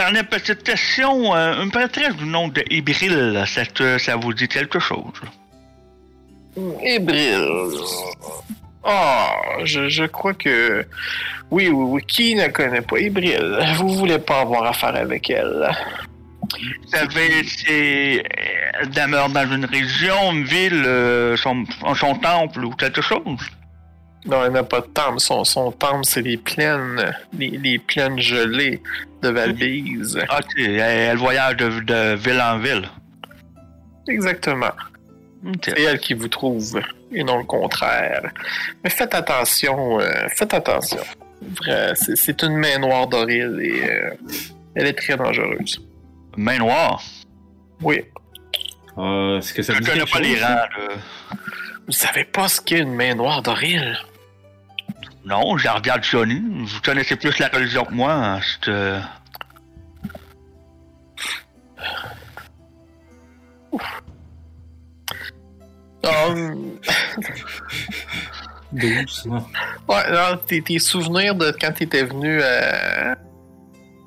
dernière petite question. euh, une prêtresse du nom de Ibril, ça, te- ça vous dit quelque chose? Ébril. Ah, je, je crois que. Oui, oui, oui. Qui ne connaît pas Ébril? Vous voulez pas avoir affaire avec elle? Vous savez, c'est. Elle demeure dans une région, une ville, euh, son, son temple ou quelque chose? Non, elle n'a pas de temple. Son, son temple, c'est les plaines, les, les plaines gelées de Valbise. Ok, elle, elle voyage de, de ville en ville. Exactement. C'est elle qui vous trouve, et non le contraire. Mais faites attention, euh, faites attention. Vrai, c'est, c'est une main noire d'Oril et euh, elle est très dangereuse. Main noire? Oui. Ah, Est-ce que ça Je dit connais pas les rangs. Vous savez pas ce qu'est une main noire d'Oril? Non, je la regarde Johnny. Vous connaissez plus la religion que moi. hein, c'est, euh, Hum, Douze, hein. ouais, non, tes, tes souvenirs de quand t'étais venu à.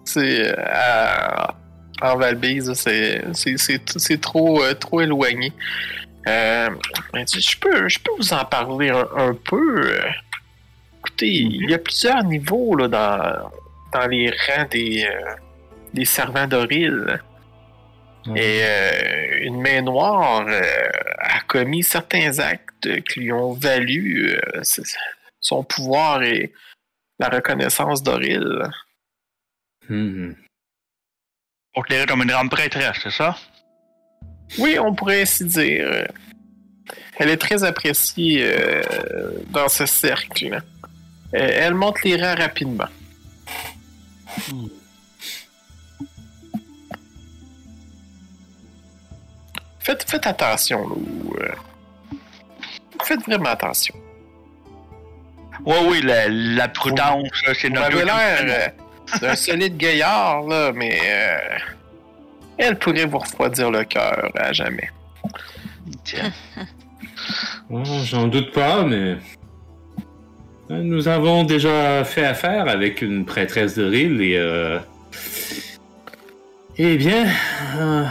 C'est. à. En Valbise, c'est, trop, euh, trop éloigné. Euh, je, peux, je peux vous en parler un, un peu. Écoutez, il y a plusieurs niveaux là, dans, dans les rangs des, euh, des servants d'Oril. Et euh, une main noire euh, a commis certains actes qui lui ont valu euh, son pouvoir et la reconnaissance d'Oril. Mhm. considérée comme une grande prêtresse, c'est ça? Oui, on pourrait ainsi dire. Elle est très appréciée euh, dans ce cercle. Euh, elle monte les rangs rapidement. Faites, faites attention, là. ou, euh, Faites vraiment attention. Oui, oui, la, la prudence, c'est Vous notre deuxième l'air euh, d'un solide gaillard, là, mais euh, elle pourrait vous refroidir le cœur à jamais. Tiens. Oh, J'en doute pas, mais. Nous avons déjà fait affaire avec une prêtresse de Ril et. Euh... Eh bien. euh,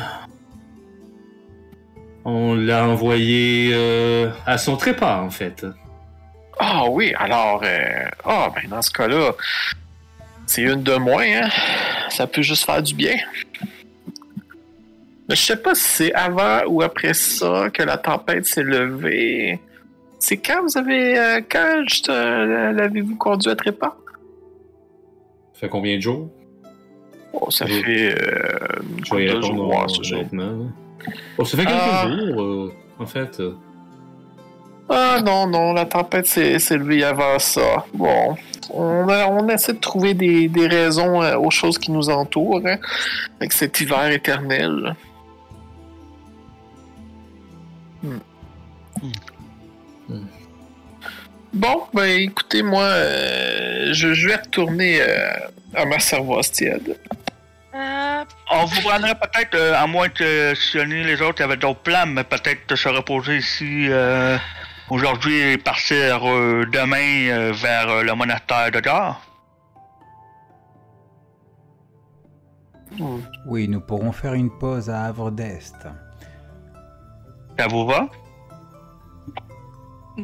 On l'a envoyé euh, à son trépas, en fait. Ah oui, alors, euh, ah, ben dans ce cas-là, c'est une de moins, hein? Ça peut juste faire du bien. Mais je sais pas si c'est avant ou après ça que la tempête s'est levée. C'est quand vous avez. euh, quand juste, euh, l'avez-vous conduit à trépas? Ça fait combien de jours? Oh, ça Oui. fait. Euh, Je vais y couple de répondre jours, ce honnêtement. là. Oh, ça fait quelques Ah. jours, euh, en fait. Ah non, non, la tempête s'est s'est levée avant ça. Bon, on, a- on essaie de trouver des, des raisons euh, aux choses qui nous entourent, hein, avec cet hiver éternel. Hmm. Hmm. Bon, ben écoutez, moi, euh, je, je vais retourner euh, à ma cervoise tiède. Euh, On vous prendrait peut-être, euh, à moins que Sioni les autres avaient d'autres plans, mais peut-être se reposer ici euh, aujourd'hui et partir euh, demain euh, vers euh, le monastère de Gare. Oui, nous pourrons faire une pause à Havre d'Est. Ça vous va?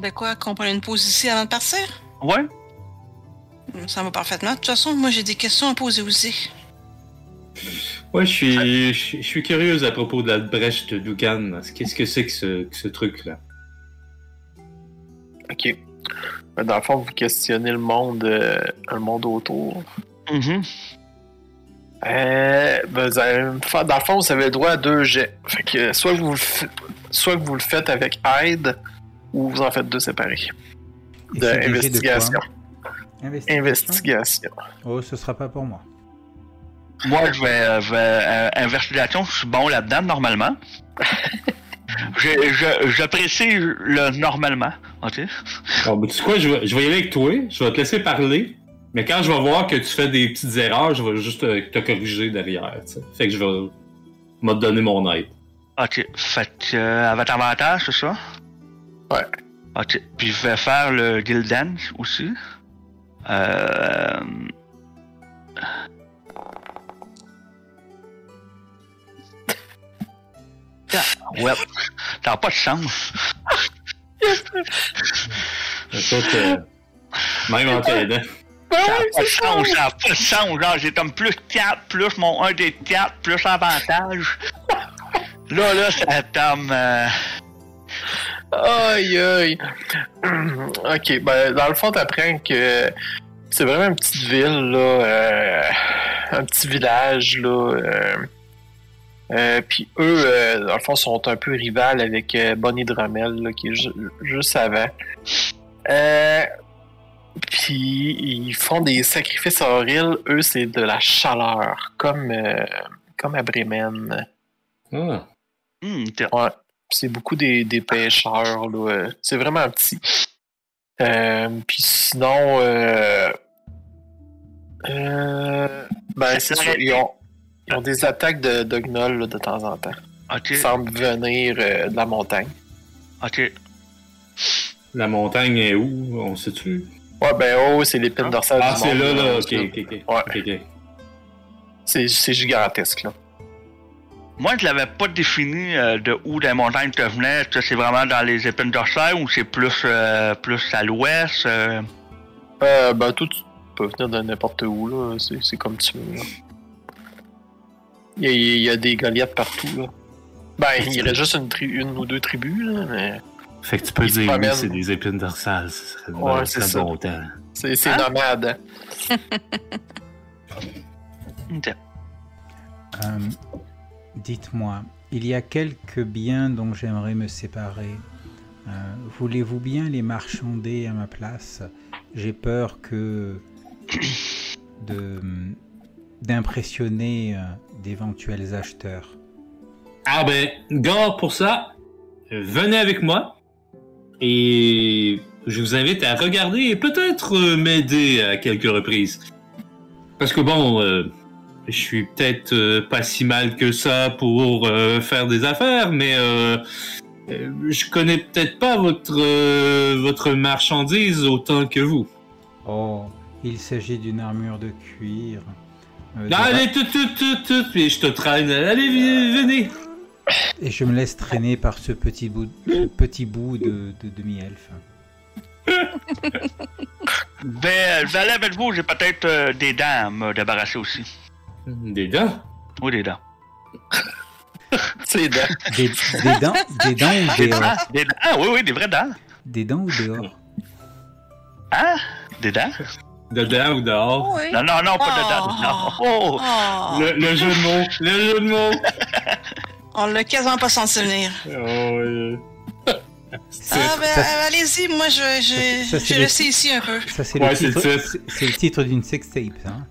De quoi qu'on prenne une pause ici avant de partir? Ouais? Ça va parfaitement. De toute façon, moi j'ai des questions à poser aussi. Ouais, je suis, je, je suis curieuse à propos de la brèche de Dugan. Qu'est-ce que c'est que ce, que ce truc-là? Ok. Ben, Dans le fond, vous questionnez le monde, euh, le monde autour. Mhm. Euh, ben, vous allez me faire- dans le fond, vous avez le droit à deux jets. Fait que soit que vous le, soit que vous le faites avec aide, ou vous en faites deux séparés. De investigation. Investigation. Investigation. Oh, ce sera pas pour moi. Moi, je vais, euh, vais, euh, investigation, je suis bon là-dedans normalement. je, je, j'apprécie le normalement, ok? Bon, ben, tu sais quoi, je vais, je vais y aller avec toi, je vais te laisser parler, mais quand je vais voir que tu fais des petites erreurs, je vais juste te, te corriger derrière. Fait que je vais m'a te donner mon aide. Ok, fait que euh, avec avantage, c'est ça? Ouais. Ok. Puis je vais faire le Guild Dance aussi. Euh... ouais. T'as pas de chance. que, euh, même en t'aidant. Ben ça n'a pas de chance, ça n'a pas de chance. Genre, j'ai comme plus 4, plus mon 1 des 4, plus avantage. là, là, ça tombe. Euh... Aïe, aïe. ok, ben, dans le fond, t'apprends que c'est vraiment une petite ville, là. euh, un petit village, là. euh, euh, Puis eux, euh, dans le fond, sont un peu rivales avec euh, Bonnie Drummel, là, qui est ju- juste avant. Euh, Puis ils font des sacrifices horribles. Eux, c'est de la chaleur, comme, euh, comme à Bremen. Ah. hum, t'es- Ouais. C'est beaucoup des, des pêcheurs, là. euh, C'est vraiment petit. Euh, Puis sinon, euh, euh, ben, c'est sûr, ils ont, ils ont des attaques de, de gnolls là, de temps en temps. Ok, Ils semblent venir euh, de la montagne. ok. La montagne est où? On sait-tu? Ouais, ben oh, c'est l'épine dorsale Ah, du c'est monde, là, là. là, Ok, ok, ok. Ouais. Ok, ok. C'est c'est gigantesque, là. Moi, je l'avais pas défini euh, de où les montagnes te venaient. Est-ce que c'est vraiment dans les épines dorsales ou c'est plus, euh, plus à l'ouest? euh? Euh, ben, tout tu peux venir de n'importe où, là. C'est c'est comme tu veux, là. Il y, a, il y a des Goliaths partout, là. Ben, il reste juste une, tri- une ou deux tribus, là, mais Fait que tu peux dire oui, c'est des épines dorsales. Ce serait, Ouais, ce c'est serait ça. bon temps. c'est c'est Hein? nomade. Dites-moi, il y a quelques biens dont j'aimerais me séparer. Euh, Voulez-vous bien les marchander à ma place? J'ai peur que d'impressionner euh, d'éventuels acheteurs. Ah ben, gars, pour ça, venez avec moi. Et je vous invite à regarder et peut-être m'aider à quelques reprises. Parce que bon, euh, je suis peut-être euh, pas si mal que ça pour euh, faire des affaires, mais euh, je connais peut-être pas votre euh, votre marchandise autant que vous. Oh, il s'agit d'une armure de cuir. allez, tout, tout, tout, tout, et je te traîne. Allez, venez. Et je me laisse traîner par ce petit bout, ce petit bout de, de demi-elfe. Ben, aller avec vous, j'ai peut-être euh, des dents à me débarrasser aussi. Des dents. Oui, des dents. C'est dents. Des, des dents, des dents ou Des des dents? Des dents? Ah oui, oui, des vraies dents. Des dents ou des or Hein? Des dents? Dedans ou dehors. Oui. Non, non, non, pas de Oh. Non. Oh! Oh, Le, le jeu de mots. Le jeu de mots. on l'a quasiment pas senti venir. Oh, oui. C'est- Ah ben ça, euh, allez-y, moi je, je, Ça, je le- sais ici un peu. ça, c'est Ouais, le c'est titre, le titre. c'est- c'est le titre d'une sextape. ça, Hein.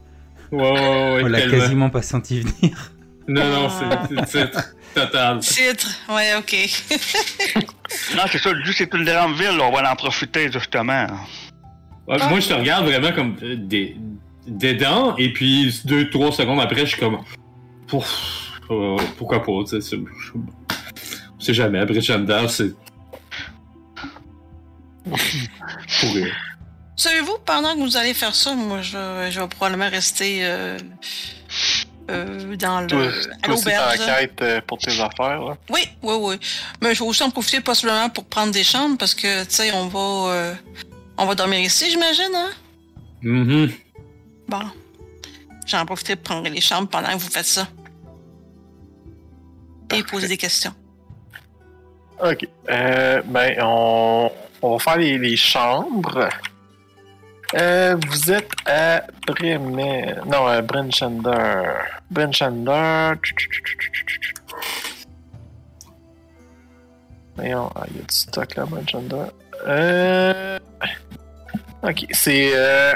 Ouais, ouais, ouais, On l'a quasiment pas senti venir. Non, non, c'est c'est le titre total. Titre, ouais, ok. Non, c'est ça, juste c'est une grande ville, on va en profiter, justement. Ouais, Moi, je te regarde vraiment comme euh, des, des dents, et puis deux, trois secondes après, je suis comme. Pouf, euh, pourquoi pas, tu sais. c'est- jamais, après Chandler, c'est. Pour rire. Savez-vous, pendant que vous allez faire ça, moi je, vais- je vais probablement rester euh, euh, dans le. Toi, à l'auberge. euh, pour tes affaires, là. Oui, oui, oui. Mais je vais aussi en profiter possiblement pour prendre des chambres parce que, tu sais, on va. euh, on va dormir ici, j'imagine, hein? Mhm. Bon. J'en profite pour prendre les chambres pendant que vous faites ça. Et poser des questions. Ok. Euh, ben, on, on va faire les, les chambres. Euh, vous êtes à Bremen. Non, à Brenchander. Brenchander. Voyons, ah, il y a du stock là, Brenchander. Euh. Ok, c'est. Euh...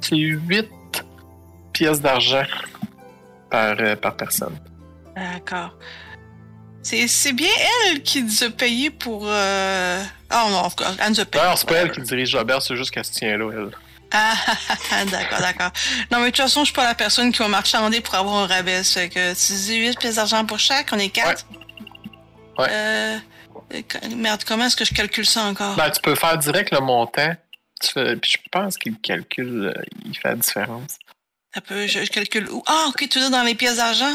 C'est 8 pièces d'argent par, euh, par personne. D'accord. C'est, bien elle qui nous a payé pour. Euh... Ah non, elle nous a payé. Non, c'est pas elle qui dirige l'auberge, c'est juste qu'elle se tient là, elle. Ah, d'accord, d'accord. Non, mais de toute façon, je suis pas la personne qui va marchander pour avoir un rabais. Ça fait que tu dis 8 pièces d'argent pour chaque, on est 4. Ouais. Euh, euh, merde, comment est-ce que je calcule ça encore? Ben, tu peux faire direct le montant. Tu fais- Puis je pense qu'il calcule, euh, il fait la différence. Un peu, je, je calcule où? Ah, ok, tu es dans les pièces d'argent?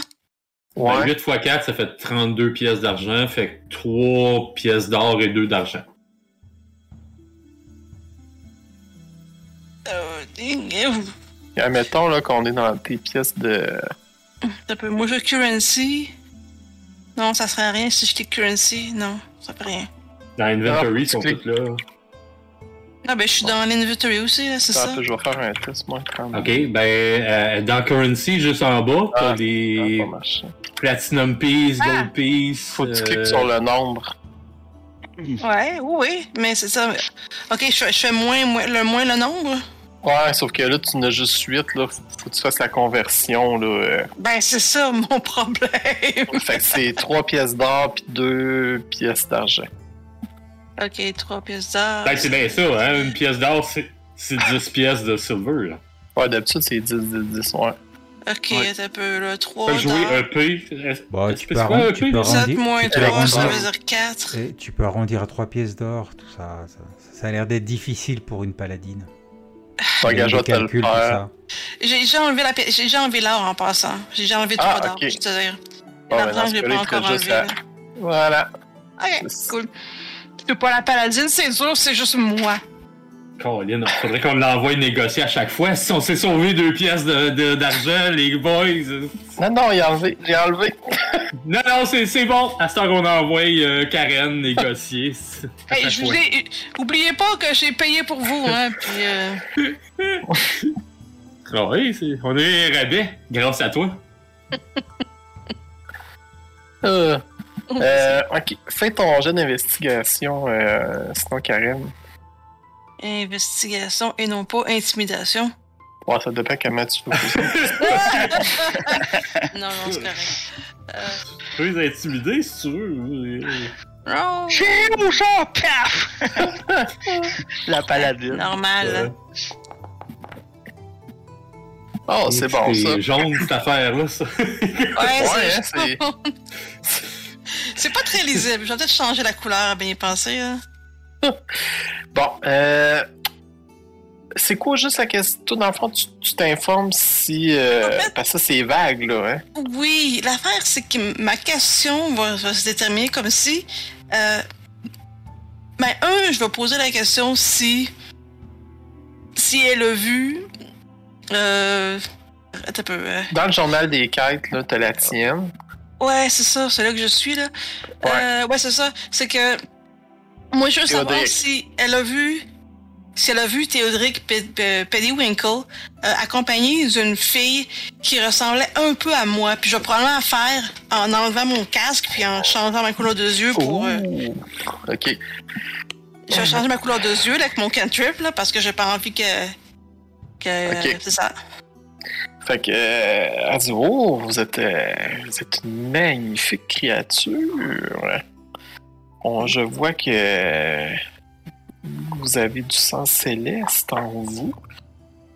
Ouais. 8 x 4, ça fait 32 pièces d'argent. Fait que 3 pièces d'or et 2 d'argent. Euh, euh, Admettons là, qu'on est dans tes pièces de. peu. Moi, je currency. Non, ça serait rien si j'étais currency. Non, ça fait rien. Dans l'inventory, Ah, ils sont tu tous là. Ah, ben, je suis dans l'inventory aussi, là, c'est ça. Attends, je vais faire un test, moi, quand même. Ok, ben, euh, dans Currency, juste en bas, t'as Ah, des Ça marcher. Platinum Piece, Ah! Gold Piece. Faut que tu euh, cliques sur le nombre. Ouais, oui, oui, mais c'est ça. Ok, je fais, je fais moins, moins- le moins le nombre? Ouais, sauf que là, tu en as juste 8, là. Faut faut que tu fasses la conversion, là. euh. Ben, c'est ça mon problème. Fait que c'est 3 pièces d'or puis 2 pièces d'argent. Ok, trois pièces d'or. Ben, c'est bien ça, hein. Une pièce d'or, c'est c'est 10 pièces de silver, là. Ouais, d'habitude, c'est 10, 10, 10, ouais. Ok, Ouais. un peu, là. Trois Fait que jouer. EP. est-ce tu peux c'est quoi arron- EP? tu peux 7 arrondir- moins tu peux 3, ça arrondir- veut dire 4. et tu peux arrondir à 3 pièces d'or, tout ça. Ça, ça a l'air d'être difficile pour une paladine. Le calculs pour faire. ça. J'ai déjà enlevé la pi- j'ai déjà enlevé l'or en passant. J'ai déjà enlevé Ah, trois d'or, ok. je te dire. Bon, ben, L'argent, je l'ai pas encore enlevé. Voilà. Ok, C'est- cool. Suis pas la paladine, c'est sûr, c'est juste moi. Colin, faudrait qu'on l'envoie négocier à chaque fois. Si on s'est sauvé deux pièces de- de- d'argent, les boys. Non, non, il a enlevé. J'ai enlevé. Non, non, c'est c'est bon. À ce temps qu'on envoie euh, Karen négocier. Hey, je vous ai... Oubliez pas que j'ai payé pour vous, hein, puis euh... Ah oui, on est rabais grâce à toi. Euh, euh, ok, fais ton jeu d'investigation, euh, sinon Karen. Investigation et non pas intimidation. Ouais, ça dépend comment tu veux. non, non, c'est correct. Euh, Tu peux les intimider si tu veux. Chez où ça? Paf! La paladine. normal. Euh, Oh, c'est bon, ça. C'est jaune cette affaire-là, ça. Ouais, Ouais, hein, c'est... pas très lisible. Je vais peut-être changer la couleur à bien y penser. Hein. Bon, euh. C'est quoi juste la question? Dans le fond, tu t'informes si. euh, En fait- Parce que ça, c'est vague, là, hein? Oui, l'affaire, c'est que ma question va, va se déterminer comme si. Euh, ben, un, je vais poser la question si. Si elle a vu. Euh. Attends un peu. euh, Dans le journal des quêtes, là, t'as la tienne. Ouais, c'est ça, c'est là que je suis, là. Ouais. Euh, ouais, c'est ça. C'est que. Moi, je veux savoir si elle a vu. Si elle a vu Théodric Pe- Pe- Pennywinkle euh, accompagné d'une fille qui ressemblait un peu à moi. Puis je vais probablement faire en enlevant mon casque puis en changeant ma couleur de yeux pour. euh. Ok. je vais changer ma couleur de yeux là, avec mon cantrip là, parce que j'ai pas envie que. que. C'est ça. Fait que, euh, elle dit, oh, vous êtes, euh, vous êtes une magnifique créature. Je vois que vous avez du sang céleste en vous.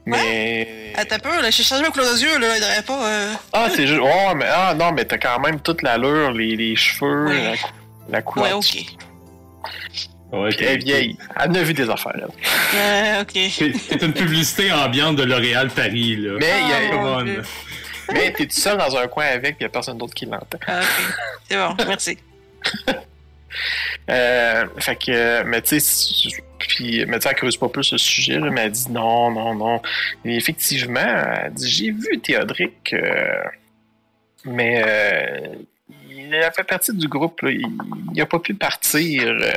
Mais. Attends un peu, là, j'ai changé ma couleur de yeux, là, il devrait pas. euh, Ah, c'est juste. Oh, mais, ah, non, mais t'as quand même toute l'allure, les, les cheveux, Ouais. la, cou- la couleur. Ouais, ok. Ouais, Puis elle est vieille. Elle en a vu des affaires, là. Euh, ok. C'est une publicité ambiante de L'Oréal Paris, là. Mais, il y a- Ah, mais t'es tout seul dans un coin avec, il y a personne d'autre qui l'entend. Ah, ok. C'est bon, merci. Euh, fait que, mais tu sais, puis, mais tu sais, elle creuse pas plus le sujet, là, mais elle dit non, non, non. Et effectivement, elle dit j'ai vu Théodric, euh, mais euh, il a fait partie du groupe, là, il, il a pas pu partir, euh,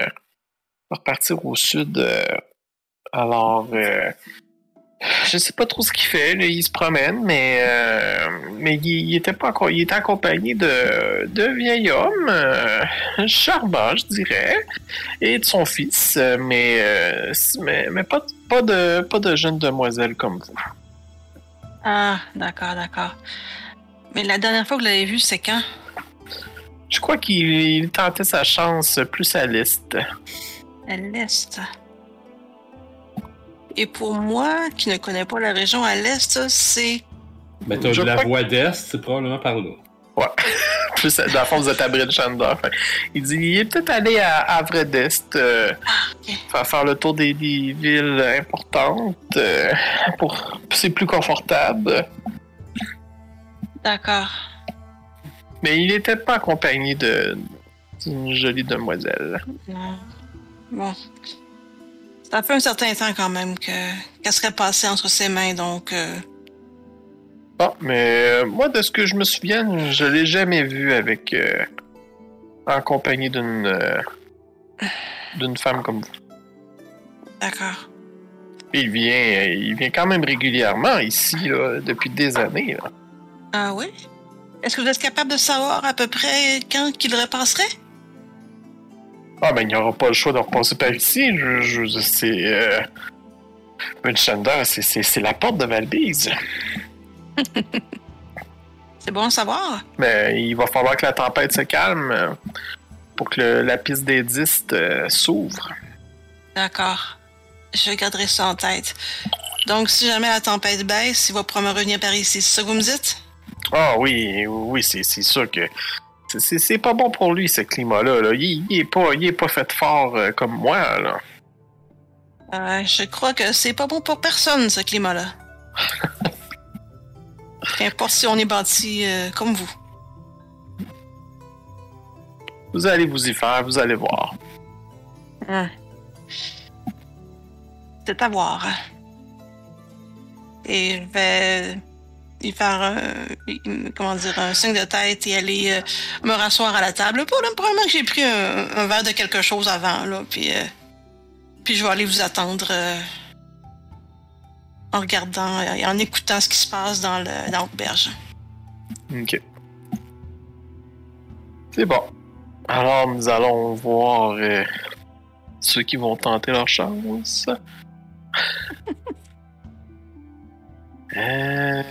repartir au sud. euh, alors, euh, je sais pas trop ce qu'il fait, là, il se promène, mais, euh, mais il, il était pas il était accompagné de, de vieil homme. euh, charmant, je dirais, et de son fils, mais, euh, mais, mais pas, pas, de, pas de jeune demoiselle comme vous. Ah, d'accord, d'accord. Mais la dernière fois que vous l'avez vu, c'est quand? Je crois qu'il il tentait sa chance plus à l'est. À l'est. Et pour moi, qui ne connais pas la région à l'est, c'est. Mais t'as la que- voix d'Est, c'est probablement par là. Plus, dans le fond, vous êtes à Bridgehander. Fait. Il dit il est peut-être allé à Havre d'Est, euh, ok. faire, faire le tour des, des villes importantes. euh, pour C'est plus confortable. D'accord. Mais il n'était pas accompagné d'une jolie demoiselle. Non. Bon. Ça fait un certain temps quand même que qu'elle serait passée entre ses mains, donc euh, Bon, mais euh, moi, de ce que je me souviens, je l'ai jamais vu avec. euh, en compagnie d'une. d'une femme comme vous. d'accord. Il vient, il vient quand même régulièrement ici, là, depuis des années. là. Ah oui? Est-ce que vous êtes capable de savoir à peu près quand qu'il repasserait? Ah, ben, il n'y aura pas le choix de repasser par ici. Je, je, c'est. Euh, c'est, c'est, c'est la porte de Valbise. C'est bon à savoir. Mais il va falloir que la tempête se calme euh, pour que le- la piste des disques euh, s'ouvre. D'accord. Je garderai ça en tête. Donc, si jamais la tempête baisse, il va probablement revenir par ici. C'est ça que vous me dites? Ah oui, oui, c'est, c'est sûr que c'est, pas bon pour lui, ce climat-là. Là. Il, il est pas, il est pas fait fort euh, comme moi. Là. Euh, je crois que c'est pas bon pour personne, ce climat-là. Qu'importe si on est bâti euh, comme vous. Vous allez vous y faire, vous allez voir. Hum. C'est à voir. Et je vais y faire un, comment dire, un signe de tête et aller euh, me rasseoir à la table. Probablement que j'ai pris un, verre de quelque chose avant, là, puis, euh, puis je vais aller vous attendre euh, en regardant et en écoutant ce qui se passe dans l'auberge. Ok. C'est bon. Alors, nous allons voir ceux qui vont tenter leur chance. euh,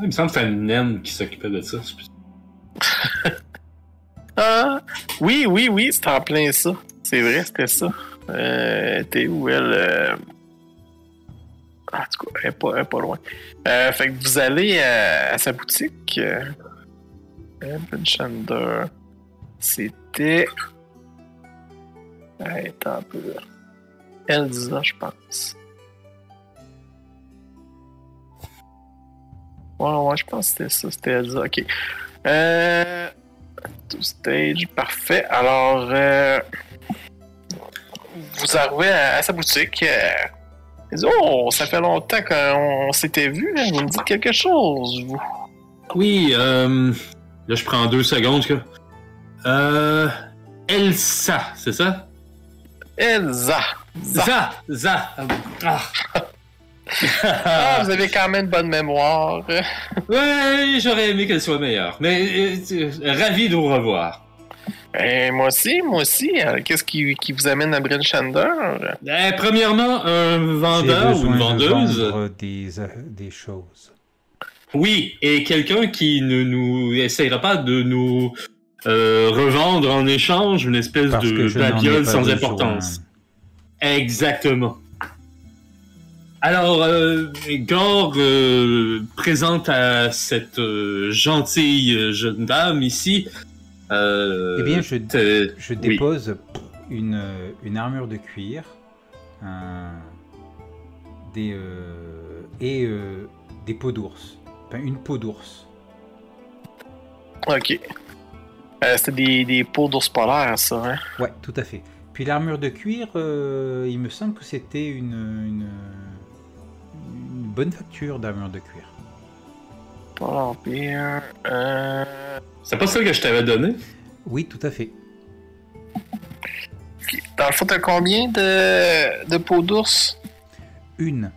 Il me semble que c'était une naine qui s'occupait de ça. ah, oui, oui, oui, c'était en plein ça. C'est vrai, c'était ça. Euh, T'es où elle? euh, En tout cas, elle est pas, elle est pas loin. Euh, fait que vous allez euh, à sa boutique. Euh, Evan Shander. C'était. Ouais, attends un peu. Elsa, je pense. Ouais, ouais, je pense que c'était ça, c'était Elsa. Ok. Euh. To stage, parfait. Alors, euh, vous arrivez à, à sa boutique. Euh, oh, ça fait longtemps qu'on s'était vu. hein, Vous me dites quelque chose, vous. Oui, euh, là je prends deux secondes. que- Euh, Elsa, c'est ça? Elsa. Za. Za, Za. Ah. Ah, vous avez quand même une bonne mémoire. Ouais, j'aurais aimé qu'elle soit meilleure. Mais euh, euh, ravi de vous revoir. Eh, moi aussi, moi aussi. Euh, Qu'est-ce qui, qui vous amène à Bryn Shander? Euh, premièrement, un vendeur ou une de vendeuse? vendre des, des choses. Oui, et quelqu'un qui ne nous essayera pas de nous euh, revendre en échange une espèce Parce de babiole sans importance. Exactement. Alors, euh, Gore euh, présente à cette euh, gentille euh, jeune dame ici. Euh, Eh bien, je, je oui. dépose une, une armure de cuir un- des, euh, et euh, des peaux d'ours. Enfin, une peau d'ours. Ok. Euh, C'était des, des peaux d'ours polaires, ça, hein? Ouais, tout à fait. Puis l'armure de cuir, euh, il me semble que c'était une, une, une bonne facture d'armure de cuir. Pas. Euh... C'est pas ça que je t'avais donné? Oui, tout à fait. Dans le fond, t'as combien de, de peaux d'ours? Une.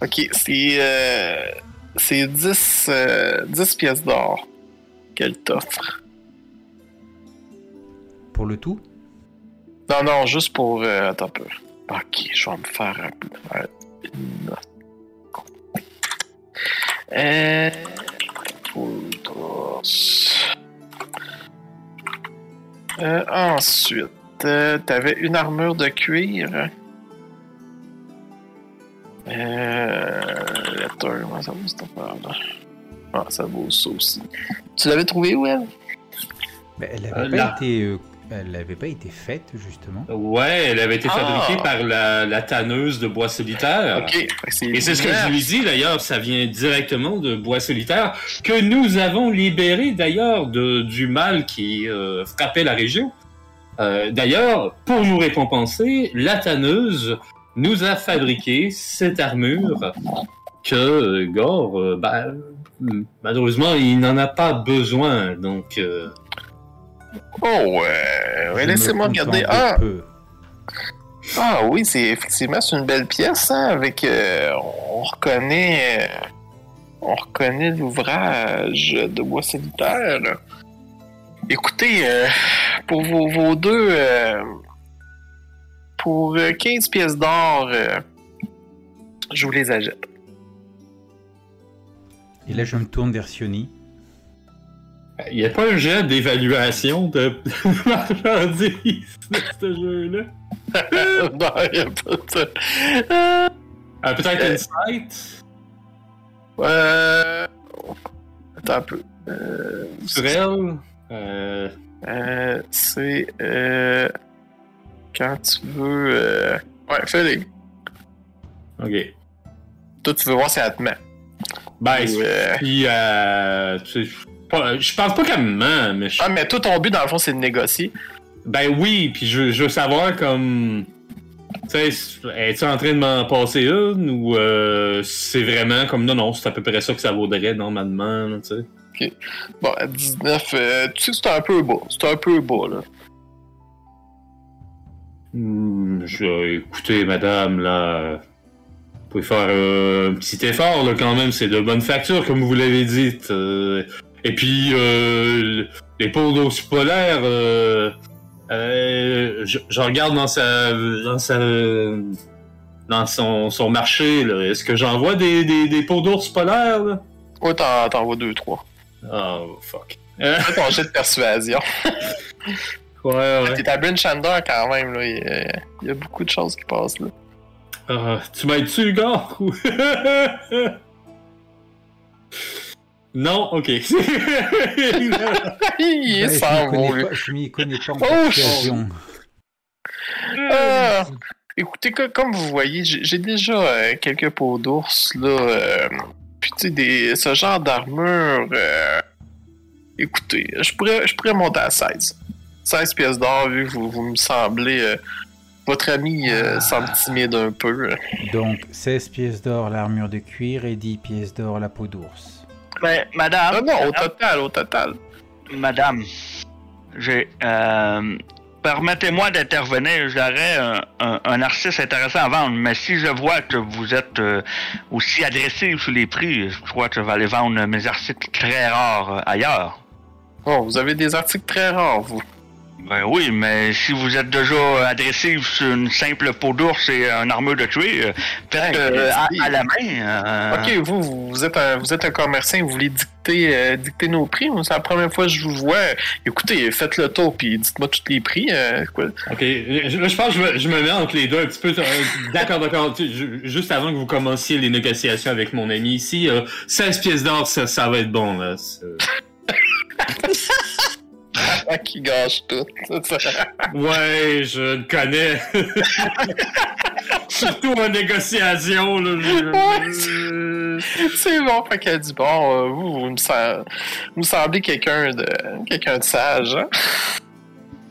Ok, c'est. Euh... C'est 10, euh, 10 pièces d'or qu'elle t'offre. Pour le tout? Non, non, juste pour. Euh, attends un peu. Ok, je vais me faire un- un- une note. Euh. d'ours. Euh, ensuite, euh, t'avais une armure de cuir. Euh. Comment ça vaut cette affaire-là? Ah, ça vaut ça aussi. Tu l'avais trouvé où, elle? Ben, elle Euh, n'avait pas là. été euh, elle n'avait pas été faite, justement. Ouais, elle avait été Ah. fabriquée par la, la tanneuse de bois solitaire. Ok. Et c'est ce que je lui dis d'ailleurs, ça vient directement de Bois Solitaire, que nous avons libéré d'ailleurs de- du mal qui euh, frappait la région. Euh, d'ailleurs, pour nous récompenser, la tanneuse nous a fabriqué cette armure que euh, Gore, euh, bah, euh, malheureusement, il n'en a pas besoin. Donc, euh, Oh, ouais. Je Laissez-moi regarder. Ah, peu. ah oui, c'est effectivement c'est une belle pièce, hein, avec. euh, on reconnaît. euh, on reconnaît l'ouvrage de bois solitaire. Écoutez, euh, pour vos, vos deux. euh, pour euh, 15 pièces d'or, euh, je vous les achète. Et là, je me tourne vers Sioni. Il n'y a pas un jet d'évaluation de marchandises dans ce jeu-là? non, y a pas de. Euh, Ah, Peut-être Euh, Insight, Euh... Attends un peu. Euh, Surel, euh, euh, c'est euh, quand tu veux. Euh... Ouais, fais-les. ok. Toi, tu veux voir si elle te met. Ben, Ou, euh, Puis, euh, tu sais, pas- je pense pas qu'elle me ment, mais je- Ah, mais toi, ton but, dans le fond, c'est de négocier. ben oui, puis je, je veux savoir comme, tu sais, es-tu en train de m'en passer une ou euh, c'est vraiment comme non non, c'est à peu près ça que ça vaudrait normalement, tu sais. Bon, à 19, euh, tu sais que c'est un peu bas. C'est un peu bas, là. Hmm, je, écoutez, madame, là, vous pouvez faire euh, un petit effort là quand même, c'est de bonne facture comme vous l'avez dit. euh, et puis euh, les pots d'eau polaire, euh, euh, je, je regarde dans sa dans sa dans son, son marché là. Est-ce que j'en vois des, des, des pots d'ours polaires là? Ouais, t'en, t'en vois deux, trois. Oh fuck. Fais ton jet de persuasion. ouais ouais. T'es à Bryn Shander quand même, là. Il y, a, il y a beaucoup de choses qui passent, là. Ah, tu m'aides-tu, gars? non, ok. il est je sans pas- je m'y connais pas en Oh. Ah, écoutez, co- comme vous voyez, j'ai déjà euh, quelques peaux d'ours, là. euh, puis, tu sais, des- ce genre d'armure. euh, écoutez, je pourrais, je pourrais monter à 16. 16 pièces d'or, vu que vous, vous me semblez. euh, votre ami euh, Ah. semble timide un peu. euh. Donc, 16 pièces d'or l'armure de cuir et 10 pièces d'or la peau d'ours. Mais, madame. Ah non, au madame, total, au total. Madame, j'ai. Euh, Permettez-moi d'intervenir. J'aurais un, un, un narcisse intéressant à vendre, mais si je vois que vous êtes euh, aussi agressif sur les prix, je crois que je vais aller vendre mes articles très rares euh, ailleurs. Oh, vous avez des articles très rares, vous. Ben oui, mais si vous êtes déjà agressif sur une simple peau d'ours et un armure de cuir, faites euh, à, à la main. euh, Ok, vous, vous êtes un, vous êtes un commerçant, vous voulez dicter, euh, dicter nos prix. C'est la première fois que je vous vois. Écoutez, faites le tour, puis dites-moi tous les prix. euh, quoi. Ok, je, là, je pense que je me, je me mets entre les deux un petit peu. euh, D'accord, d'accord. Juste avant que vous commenciez les négociations avec mon ami ici, euh, 16 pièces d'or, ça, ça va être bon. Là. Qui gâche tout? Ouais, je le connais. Surtout en négociation. Là, je- C'est bon, fait qu'elle dit bon, euh, vous, vous me, sem- vous me semblez quelqu'un de quelqu'un de sage. Hein?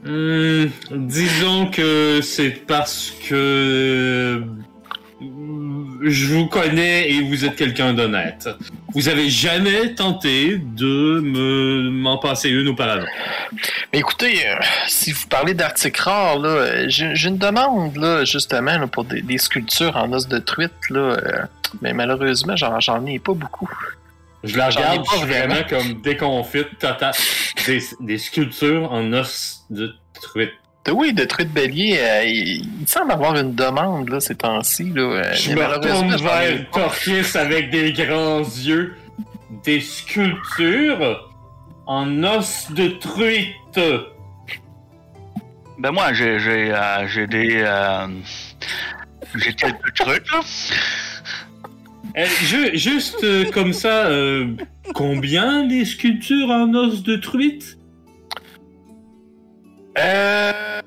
Hmm, disons que c'est parce que je vous connais et vous êtes quelqu'un d'honnête. Vous avez jamais tenté de me m'en passer une auparavant. Mais écoutez, euh, si vous parlez d'articles rares, là, euh, j'ai une demande là, justement là, pour des, des sculptures en os de truite. Là, euh, mais malheureusement, j'en ai pas beaucoup. Je la ai regarde, pas vraiment. comme déconfite. Des, des sculptures en os de truite. De- Oui, de truite bélier, euh, il, il semble avoir une demande là, ces temps-ci. Là, euh, Je me retourne vers. Torquis avec des grands yeux. Des sculptures en os de truite. Ben moi, j'ai j'ai euh, j'ai des euh, j'ai quelques trucs là. Euh, ju- juste euh, comme ça, euh, combien les sculptures en os de truite? Euh.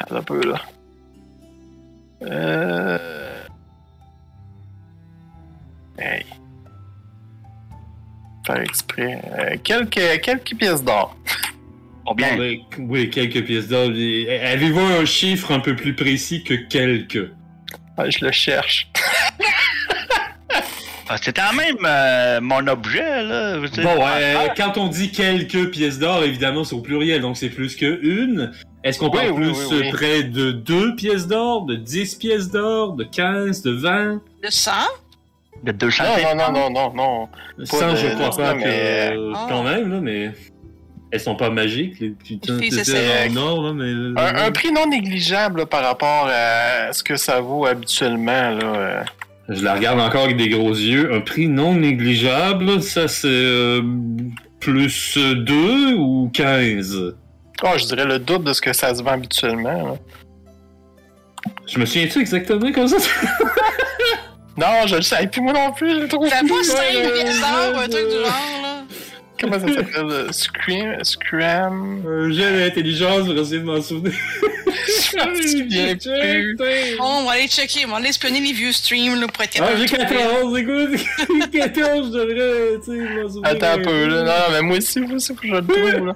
Attends un peu, là. Euh. Hey. Faire exprès. Euh, quelques, quelques pièces d'or. Combien? Ben, oui, quelques pièces d'or. Avez-vous un chiffre un peu plus précis que quelques? Ah, je le cherche. Ah, c'est quand même euh, mon objet, là. Bon, euh, Ah, quand on dit quelques pièces d'or, évidemment, c'est au pluriel, donc c'est plus que une. Est-ce qu'on Oui, parle oui, plus oui, oui. euh, près de deux pièces d'or, de 10 pièces d'or, de 15, de 20? Le sang? De 200 Non, non, non, non, non, non. Sans, de- je crois pas mais- que... euh, Ah. Quand même, là, mais... Elles sont pas magiques, les putains de or, là, mais... Un, un prix non négligeable là, par rapport à ce que ça vaut habituellement. Là. Je la regarde encore avec des gros yeux. Un prix non négligeable, ça c'est... euh, plus 2 ou 15? Oh, je dirais le double de ce que ça se vend habituellement. là. Je me souviens-tu exactement comme ça? Non, je le savais plus moi non plus, je le trouve T'as pas 5 euh, pièces d'or ou un truc du genre? Comment ça s'appelle? euh, Scream? Scram? Un jet d'intelligence pour essayer de m'en souvenir. Je. Bon, on va aller checker, on va aller espionner les vieux streams, là, pour être Ah, capable j'ai de trouver. 14, écoute! 14, je devrais, tu sais, m'en souvenir. Attends un peu, là. Non, mais moi aussi, moi aussi, faut que je le trouve, là.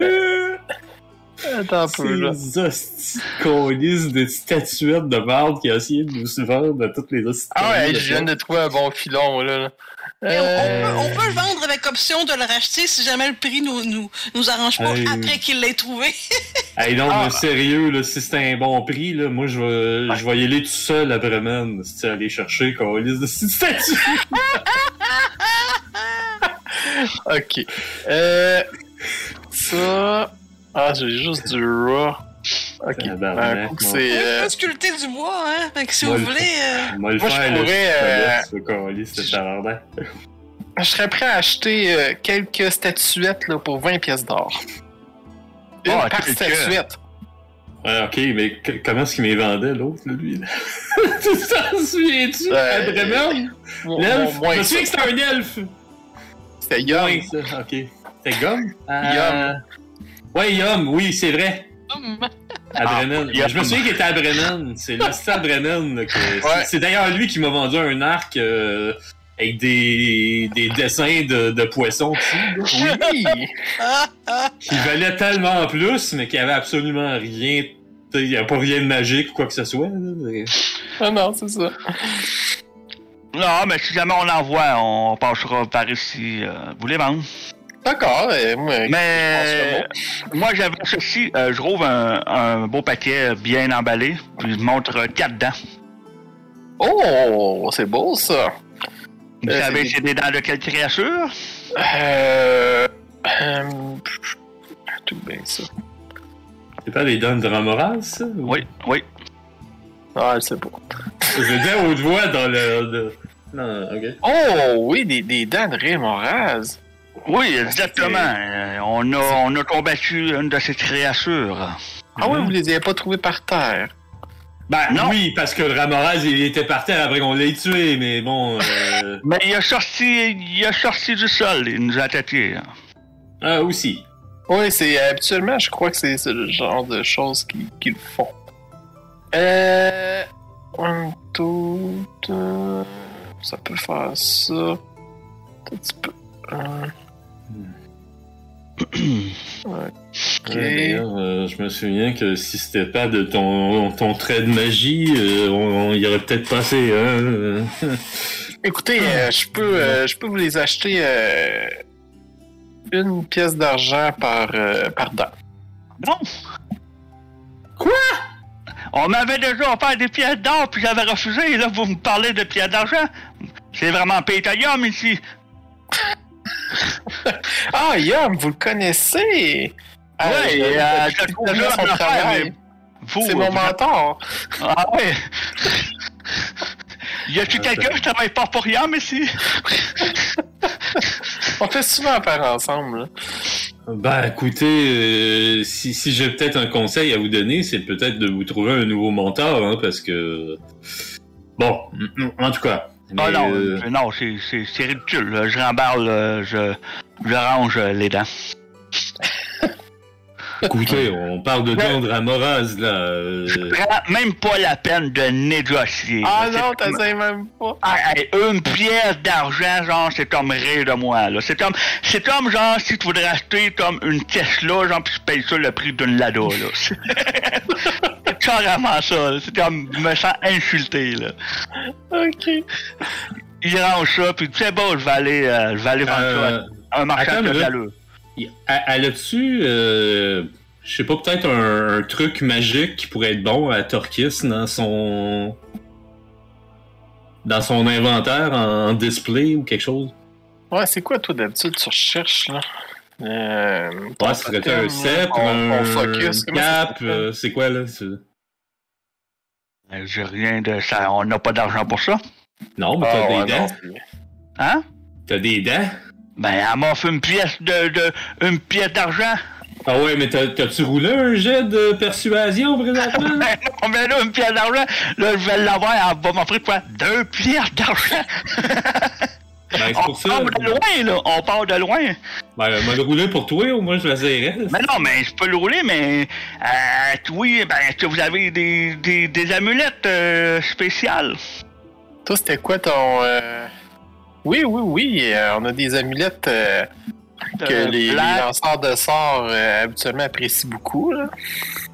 Attends un peu, là. Ces hosties de colis de statuettes de merde qui a essayé de nous se vendre à toutes les hosties. Ah ouais, de je viens de trouver un bon filon, là. là. On, Euh, peut, on peut le vendre avec option de le racheter si jamais le prix nous, nous, nous arrange pas Hey. après qu'il l'ait trouvé. Hey non, Ah. mais sérieux, là, si c'était un bon prix, là, moi, je vais, je vais y aller tout seul après, man. Si tu aller chercher, colis de statuettes. Ok. Euh. Ça. Ah, j'ai juste du raw. Ok. Un coup que mon- c'est. On euh, peut sculpter du bois, hein. Fait que si Moi, vous le- voulez. euh, On va le Moi, je faire, pourrais, là, euh, tabarnak. Je serais prêt à acheter euh, quelques statuettes là, pour 20 pièces d'or. Une Ah, par quelques. statuette. Ouais, ok, mais que- comment est-ce qu'il m'y vendait, l'autre, là, lui? là? tu t'en souviens-tu? Euh, Bremen? Mo- L'elfe? Je me souviens que c'était un elfe! C'était Young. Ouais, ça, ok. C'était Gomme? Yum. Ouais, Yum, oui, c'est vrai. hum, À Ah, Brennan. Je me souviens qu'il était à Brennan. C'est Brennan. que- c'est- Ouais. C'est d'ailleurs lui qui m'a vendu un arc euh, avec des, des dessins de, de poissons dessus. Oui! Qui valait tellement plus, mais qui avait absolument rien. Il n'y a pas rien de magique ou quoi que ce soit. là, mais- ah non, c'est ça. Non, mais si jamais on l'envoie, on passera par ici. euh, vous les vendre. D'accord, euh, moi, Mais moi, j'avais ceci. euh, je trouve un, un beau paquet bien emballé. Puis je montre quatre dents. Oh, c'est beau ça. Vous Euh, savez, c'est- c'est des dents de quelle créature? Euh. euh, Tout bien ça. C'est pas les dents de Ramoraz, ça? ou- Oui, oui. Ah, sais pas. Je veux dire haute voix dans le. Non, ok. Oh, oui, des, des dents de Rémoraz. Oui, exactement. Euh, on, a, on a combattu une de ces créatures. Ah oui, vous les avez pas trouvés par terre? Ben Non. oui, parce que le Ramoraz, il était par terre après qu'on l'ait tué, mais bon. euh, Mais il a sorti, il a sorti du sol. Il nous a attaqués. Ah, aussi. Oui, c'est habituellement, je crois que c'est le genre de choses qu'ils font. Euh. Un, deux, Ça peut faire ça. Un petit peu. Un. Ouais, euh, je me souviens que si c'était pas de ton, ton trait de magie, euh, on, on y aurait peut-être passé. Hein? Écoutez, euh, je peux, euh, je peux vous les acheter euh, une pièce d'argent par, euh, par dent. Non. Quoi? On m'avait déjà offert des pièces d'or, puis j'avais refusé, et là, vous me parlez de pièces d'argent? C'est vraiment pétalium ici. Ah, Yum, vous le connaissez! Ah, Ouais, je- euh, Vous, C'est mon mentor. Ah ouais. y a-tu quelqu'un qui travaille pas pour rien, ici? On fait souvent affaire ensemble. là. Ben, écoutez, euh, si, si j'ai peut-être un conseil à vous donner, c'est peut-être de vous trouver un nouveau mentor, hein, parce que... Bon, en tout cas. Ah non, euh, non, c'est, ridicule. Je remballe, euh, je, je range euh, les dents. Écoutez, on parle de tendre à Moraz, là. euh, Ça prend même pas la peine de négocier. Ah là. non, t'essayes même pas. Ah, hey, une pièce d'argent, genre, c'est comme rire de moi, là. C'est comme, c'est comme, genre, si tu voudrais acheter comme une Tesla, genre, pis tu payes ça le prix d'une Lada, là. C'est carrément ça, là. C'est comme, je me sens insulté, là. Ok. Il range ça, puis c'est bon, je vais aller, euh, je vais aller vendre euh, ça à un marchand attends, de galeux. Elle a-tu, euh, je sais pas, peut-être un, un truc magique qui pourrait être bon à Torquis dans son. dans son inventaire en display ou quelque chose? Ouais, c'est quoi, toi, d'habitude, tu recherches, là? Euh, Ouais, ce serait totem, un sceptre, un, focus, ça cap, euh, c'est quoi là? c'est- Euh, J'ai rien de ça, on n'a pas d'argent pour ça? Non, mais t'as Ah, ouais, des non, dents. c'est- T'as Hein? des dents? Ben, elle fait une pièce de, de une pièce d'argent. Ah ouais, mais t'as- t'as-tu roulé un jet de persuasion présentement? Ben non, mais là, une pièce d'argent, là, je vais l'avoir, elle va m'offrir quoi? Deux pièces d'argent! ben, c'est On pour ça. part de loin, là, on part de loin. Ben, m'a le roulé pour toi, au moins je l'essayerais. Mais non, mais je peux le rouler, mais euh, oui, ben, est-ce que vous avez des, des, des amulettes euh, spéciales? Toi, c'était quoi ton. euh, Oui, oui, oui. euh, on a des amulettes euh, que Euh, les, les lanceurs de sorts euh, habituellement apprécient beaucoup. Là.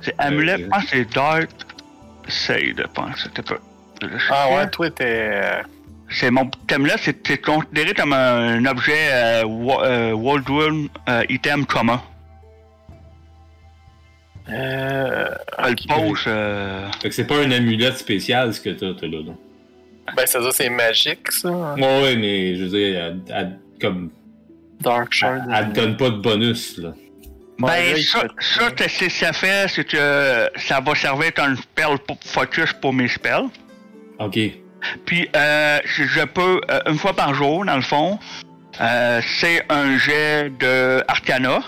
c'est amulette, je pense que c'est Dark Side, je pense, c'était pas. Ah ouais, toi, t'es. euh, C'est mon petit amulette, c'est considéré comme un, objet euh, euh, World euh, item commun. euh, Elle le pose, euh, Fait que c'est pas une amulette spéciale ce que t'as, là. non? Ben, ça, ça, c'est magique, ça. hein. Ouais, ouais, mais je veux dire, elle, elle- comme, Dark Shard. elle, elle donne pas de bonus, là. Ben, ça, ça, que c'est- ça fait, c'est que ça va servir comme spell pour focus pour mes spells. Ok. Puis, euh, je je peux, euh, une fois par jour, dans le fond, euh, c'est un jet de Arcana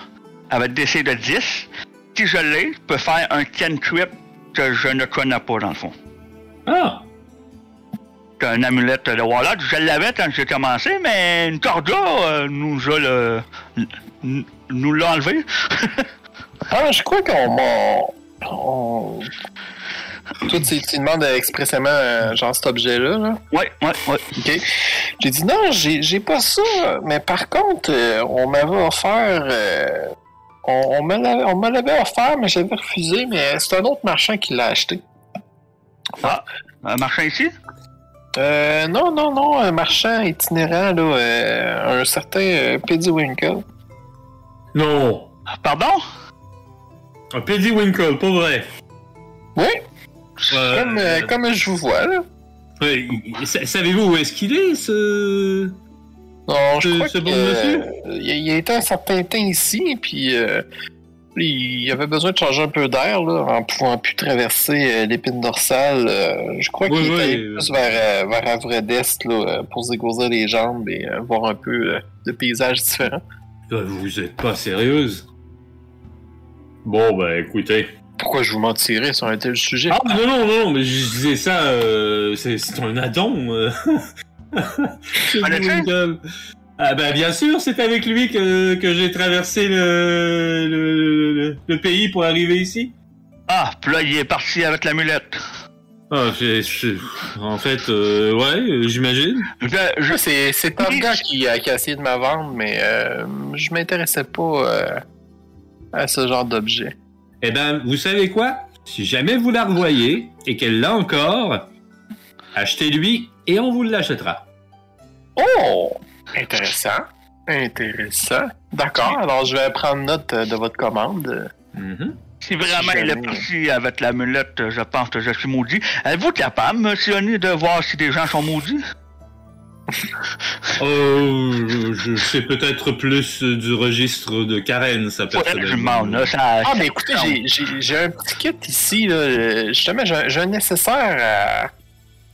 avec DC de 10. Si je l'ai, je peux faire un cantrip que je ne connais pas, dans le fond. Ah! C'est un amulette de Warlock. Je l'avais quand j'ai commencé, mais une corda euh, nous a le, nous l'a enlevé. Ah, je crois qu'on m'a. On... Toi, tu, tu demandes expressément, euh, genre, cet objet-là, là? ouais, ouais, ouais. OK. J'ai dit non, j'ai j'ai pas ça. Mais par contre, euh, on m'avait offert. euh, on on me l'avait offert, mais j'avais refusé. Mais c'est un autre marchand qui l'a acheté. Un marchand ici? Euh, non, non, non, un marchand itinérant, là, euh, un certain euh, Winkle. Non! Pardon? Un Winkle, pas vrai. Oui, Euh, comme, euh, comme je vous vois, là. sa- Savez-vous où est-ce qu'il est, ce. Non, je Ce- crois ce que, bon monsieur? euh, il, il a été un certain temps ici, puis euh, il avait besoin de changer un peu d'air, en pouvant plus traverser euh, l'épine dorsale. euh, je crois Oui, qu'il est oui, allé euh, plus vers, euh, vers Avredest, là, pour se dégourdir les jambes et euh, voir un peu euh, de paysages différents. Vous êtes pas sérieuse? Bon, ben, écoutez. Pourquoi je vous mentirais sur un tel sujet? Ah, non, non, non, mais je disais ça, euh, c'est c'est un addon. euh. Ah, ben, bien sûr, c'est avec lui que, que j'ai traversé le, le, le, le pays pour arriver ici. Ah, puis là, il est parti avec l'amulette. Ah, en fait, euh, ouais, j'imagine. Je, je, C'est, c'est Top Gun qui, a- qui a essayé de me vendre, mais euh, je m'intéressais pas euh, à ce genre d'objet. Eh ben, vous savez quoi? Si jamais vous la revoyez et qu'elle l'a encore, achetez-lui et on vous l'achètera. Oh! Intéressant. Intéressant. D'accord, alors je vais prendre note euh, de votre commande. Mhm. si vraiment Si il est parti avec l'amulette, je pense que je suis maudit. Êtes-vous capable, monsieur Oni, de voir si des gens sont maudits? Euh, je sais peut-être plus du registre de Karen, ça je demande, là, ça... Ah, mais écoutez, j'ai, un petit kit ici, là. euh, Justement, j'ai, un- j'ai un nécessaire à,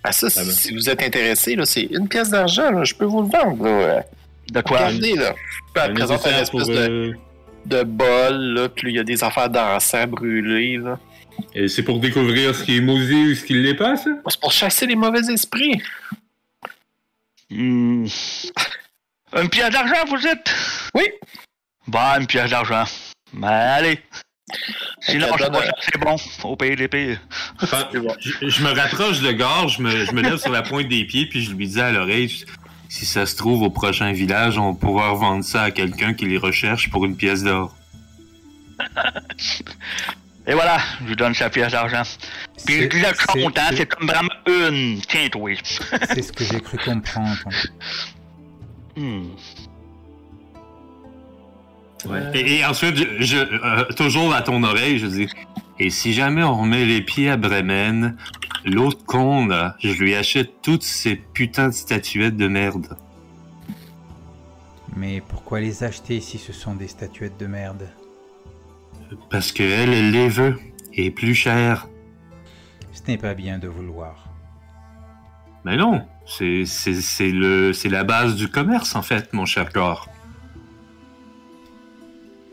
à ça. Si, Ah ben. si vous êtes intéressé, là, c'est une pièce d'argent. Je peux vous le vendre, là. De quoi? Regardez, là. Elle Un présente une espèce pour, de, euh, de bol, là. Puis il y a des affaires d'encens brûlées, là. et c'est pour découvrir ce qui est maudit ou ce qui l'est pas, ça? C'est pour chasser les mauvais esprits. Hmm. Une pièce d'argent, vous dites? Oui. Bon, une pièce d'argent. Ben, allez. Sinon, Ok, je donne- c'est bon, au pays des. Enfin, C'est bon. je, je me rapproche de Gare, je me, je me lève sur la pointe des pieds, puis je lui dis à l'oreille si ça se trouve au prochain village, on pourra revendre ça à quelqu'un qui les recherche pour une pièce d'or. Et voilà, je lui donne sa pièce d'argent. Puis C'est- je hein, c'est- c'est comme vraiment une. Tiens, toi. C'est ce que j'ai cru comprendre. Hmm. Et, et ensuite, je, je- euh, toujours à ton oreille, je dis Et si jamais on remet les pieds à Bremen, l'autre con, là, je lui achète toutes ces putains de statuettes de merde. Mais pourquoi les acheter si ce sont des statuettes de merde? Parce que elle, elle les veut. Et plus cher. Ce n'est pas bien de vouloir. Mais non, c'est c'est- c'est le c'est la base du commerce, en fait, mon cher Gore.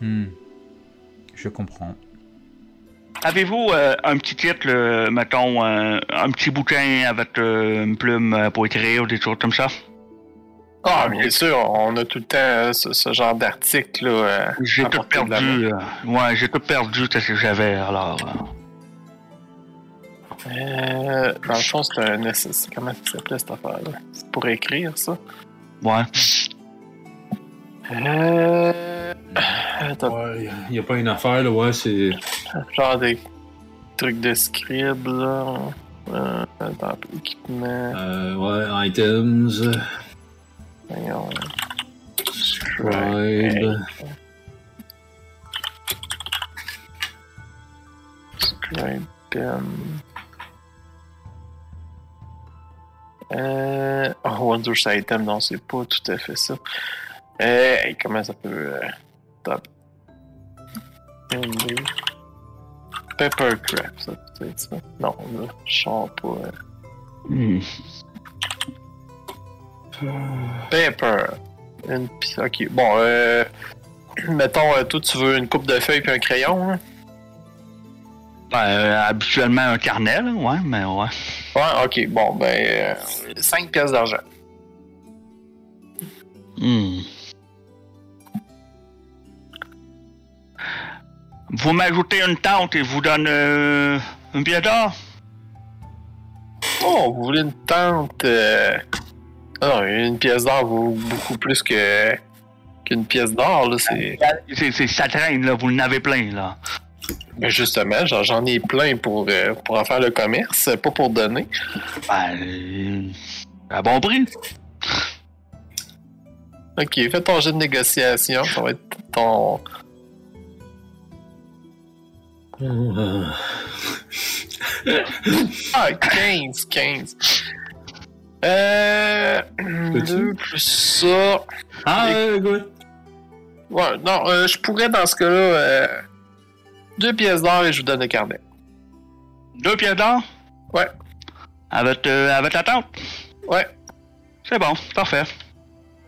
Hmm. Je comprends. Avez-vous euh, un petit titre, euh, mettons, euh, un petit bouquin avec euh, une plume euh, pour écrire ou des choses comme ça? Ah, bien sûr, on a tout le temps euh, ce, ce genre d'article. euh, J'ai tout perdu. euh, ouais, j'ai tout perdu ce que j'avais, alors. euh. Dans le fond, c'est un. Comment ça s'appelait cette affaire-là? C'est pour écrire, ça? Ouais. Euh. Ouais, y a pas une affaire, là, ouais, c'est. genre des trucs de scribe, là. Euh, dans l'équipement. Euh, ouais, items, Voyons. scribe. Scribe. Euh. Oh, Wonders Item, non, c'est pas tout à fait ça. Euh, hey, comment ça peut. Euh, top? ND. Peppercraft, ça peut être ça. Non, là, je sens pas. euh. Hmm. Pepper. Une pi- Ok, bon, euh. Mettons, euh, toi, tu veux une coupe de feuilles puis un crayon, hein? Euh, habituellement un carnet, là, ouais, mais ouais. Ouais, ok, bon, ben. 5 pièces d'argent. Hmm. Vous m'ajoutez une tente et je vous donne euh, une pièce d'or? Oh, vous voulez une tente? euh, Ah, une pièce d'or vaut beaucoup plus que qu'une pièce d'or, là. C'est. C'est, c'est- ça traîne, là, vous en avez plein, là. Ben justement, j'en, j'en ai plein pour, euh, pour en faire le commerce, pas pour donner. Ben, euh, à bon prix. Ok, fais ton jeu de négociation, ça va être ton. Ah, 15, 15. Euh. Peux-tu? 2 plus ça. Ah, euh, good. Ouais, non, euh, je pourrais dans ce cas-là. Euh, deux pièces d'or et je vous donne le carnet. Deux pièces d'or? Ouais. Avec, euh, avec la tente? Ouais. C'est bon, parfait.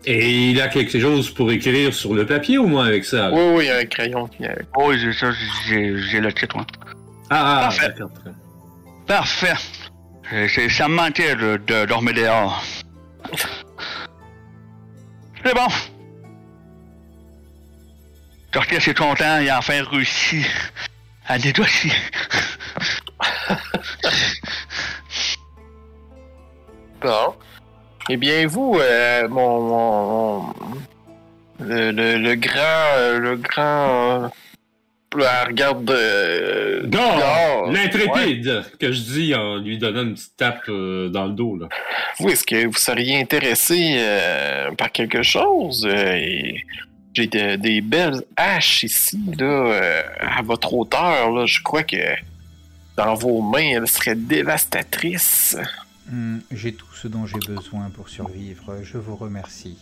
Et il a quelque chose pour écrire sur le papier au moins avec ça? là? Oui, oui, il y a un crayon qui est. Oh, Oui, j'ai ça, j'ai, le titre, ouais. Ah, ah, Parfait. bien. Parfait. C'est- ça me manquait de, de dormir dehors. C'est bon. Torquet est content, il a enfin réussi à négocier. Bon. Eh bien, vous, euh, mon, mon- mon- le, le, le grand, euh, le grand, euh, regarde, euh, Gore, Gore, l'intrépide, que je dis en lui donnant une petite tape euh, dans le dos. Là. vous, est-ce que vous seriez intéressé euh, par quelque chose? Euh, et J'ai de- des belles haches ici, là, euh, à votre hauteur, là. Je crois que dans vos mains, elles seraient dévastatrices. Hmm, j'ai tout ce dont j'ai besoin pour survivre. Je vous remercie.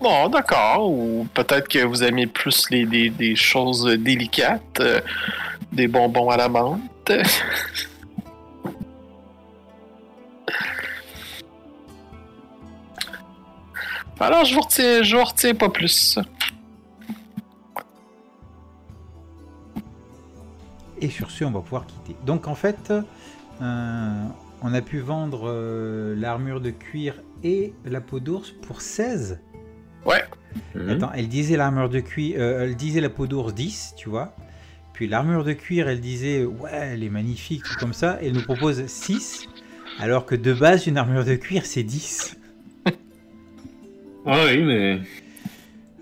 Bon, d'accord. Ou peut-être que vous aimez plus les, des choses délicates, euh, des bonbons à la menthe. Alors, je vous retiens, je vous retiens pas plus. Et sur ce, on va pouvoir quitter. Donc en fait, euh, on a pu vendre euh, l'armure de cuir et la peau d'ours pour 16. Mhm. Attends, elle disait l'armure de cuir, euh, elle disait la peau d'ours 10, tu vois. Puis l'armure de cuir, elle disait ouais, elle est magnifique, tout comme ça. Elle nous propose 6, alors que de base, une armure de cuir, c'est 10. Ah oui, mais.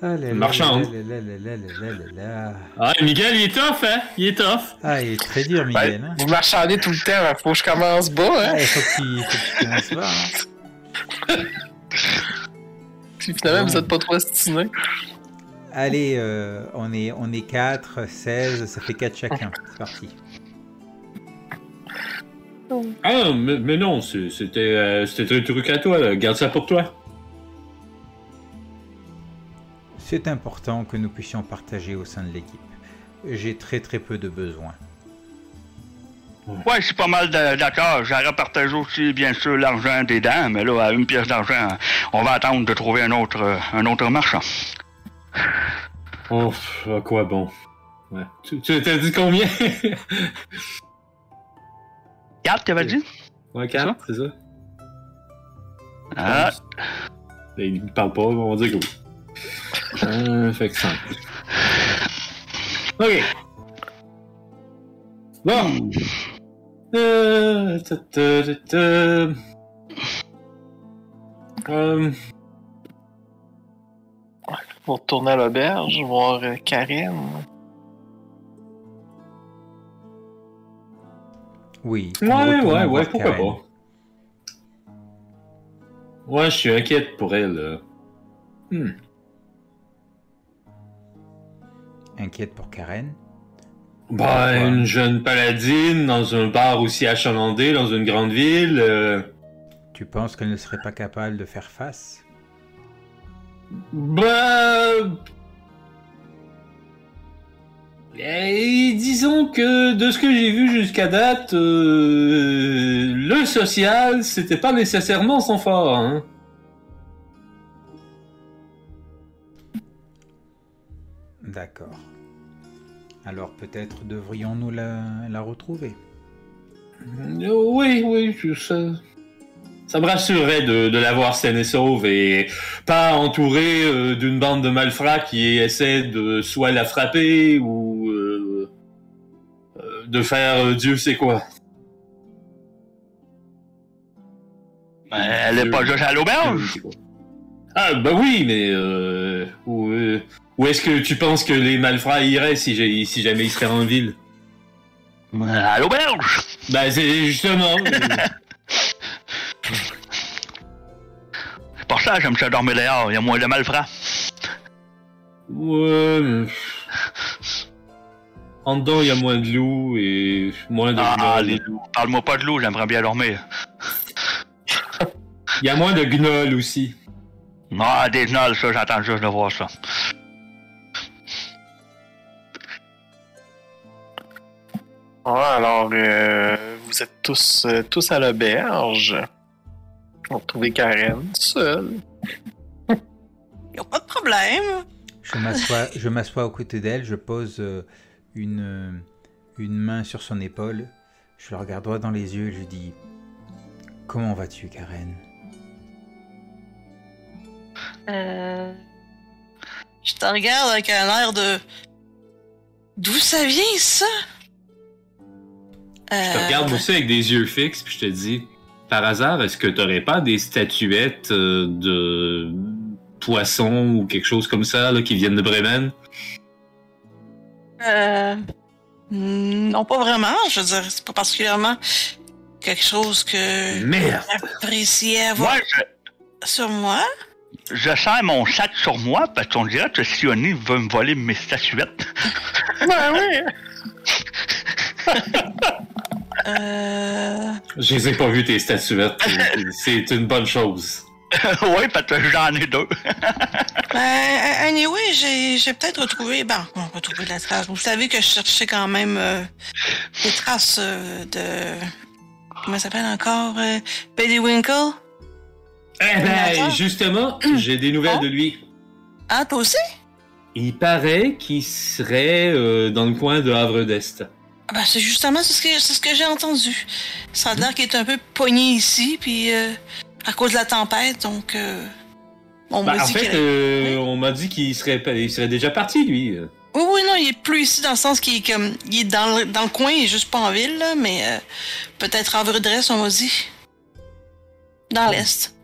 Ah là Marchande. là là. Ah, Miguel, il est tough, hein? Il est tough. Ah, il est très dur, Miguel. Ben, hein. vous marchandez tout le temps, il faut que je commence bas. Hein? Ah, il faut que tu, faut que tu commences là. hein. Puis finalement, vous êtes pas trop estimés. Allez, euh, on, est, on est 4, 16, ça fait 4 chacun. C'est parti. Ah, mais, mais non, c'est- c'était euh, c'était un truc à toi, là. Garde ça pour toi. C'est important que nous puissions partager au sein de l'équipe. J'ai très très peu de besoins. Ouais, je suis pas mal de- d'accord. J'aurais partagé aussi, bien sûr, l'argent des dents, mais là, à une pièce d'argent, on va attendre de trouver un autre, un autre marchand. Oh, à quoi bon? Ouais. Tu tu t'as dit combien? Quatre, t'avais dit? ouais, 4, c'est ça? Ah, Ben, il parle pas, on va dire que oui. Euh, fait que 5. Ok. Bon. Euh, ta, ta, ta. Euh, Pour retourner à l'auberge, voir euh, Karen. Oui. on ouais, retourne ouais, ouais, pourquoi Karen. pas. Ouais, je suis inquiète pour elle. euh. Hmm. Inquiète pour Karen? Bah, une jeune paladine dans un bar aussi achalandé dans une grande ville. euh, Tu penses qu'elle ne serait pas capable de faire face? Bah. Et disons que de ce que j'ai vu jusqu'à date, euh, le social, c'était pas nécessairement son fort. Hein. D'accord. Alors peut-être devrions-nous la, la retrouver. Euh, Oui, oui, je- ça, ça me rassurerait de, de la voir saine et sauve et pas entourée euh, d'une bande de malfrats qui essaie de soit la frapper ou euh, euh, de faire euh, Dieu sait quoi. ben, elle est pas juste à l'auberge. Ah bah oui, mais où, est-ce que tu penses que les malfrats iraient si, j'ai- si jamais ils seraient en ville À l'auberge. Bah c'est justement. C'est pour ça que j'aime ça dormir dehors. Il y a moins de malfrats. ouais. mais- En dedans, il y a moins de loups et moins de. Ah, gnolls. les loups. Parle-moi pas de loups, j'aimerais bien dormir. Il y a moins de gnolls aussi. Ah, des gnolls, ça, j'attends juste de voir ça. Ouais, alors, euh, vous êtes tous, euh, tous à l'auberge. On va trouver Karen seule. Y a pas de problème. Je m'assois, je m'assois aux côtés d'elle, je pose euh, une, une main sur son épaule, je la regarde droit dans les yeux et je lui dis Comment vas-tu, Karen? Euh... Je te regarde avec un air de. D'où ça vient, ça? Je te Euh, regarde aussi avec des yeux fixes, puis je te dis, par hasard, est-ce que t'aurais pas des statuettes euh, de poissons ou quelque chose comme ça là, qui viennent de Bremen? Euh... Non, pas vraiment. Je veux dire, c'est pas particulièrement quelque chose que j'appréciais avoir Moi, je, sur moi. je sers mon sac sur moi parce qu'on dirait que Sioni veut me voler mes statuettes. Ben oui! Euh... Je les ai pas vu tes statuettes. C'est une bonne chose. oui, parce que j'en ai deux. Ben, anyway, j'ai, j'ai peut-être retrouvé, bon, on va retrouver la trace. Vous savez que je cherchais quand même euh, des traces euh, de, comment ça s'appelle encore, euh, Winkle. Eh ben, justement, j'ai des nouvelles de lui. Ah, toi aussi? Il paraît qu'il serait euh, dans le coin de Havre d'Est. Ah Ben, c'est justement ce que, c'est ce que j'ai entendu. Ça a l'air qu'il est un peu pogné ici, puis euh, à cause de la tempête, donc... Euh... On Bah, m'a en dit fait, qu'il- euh, Oui. on m'a dit qu'il serait, il serait déjà parti, lui. Oui, oui, non, il est plus ici dans le sens qu'il est comme. Il est dans le, dans le coin, il est juste pas en ville, là, mais euh, peut-être en Vrudresse, on m'a dit. Dans l'Est.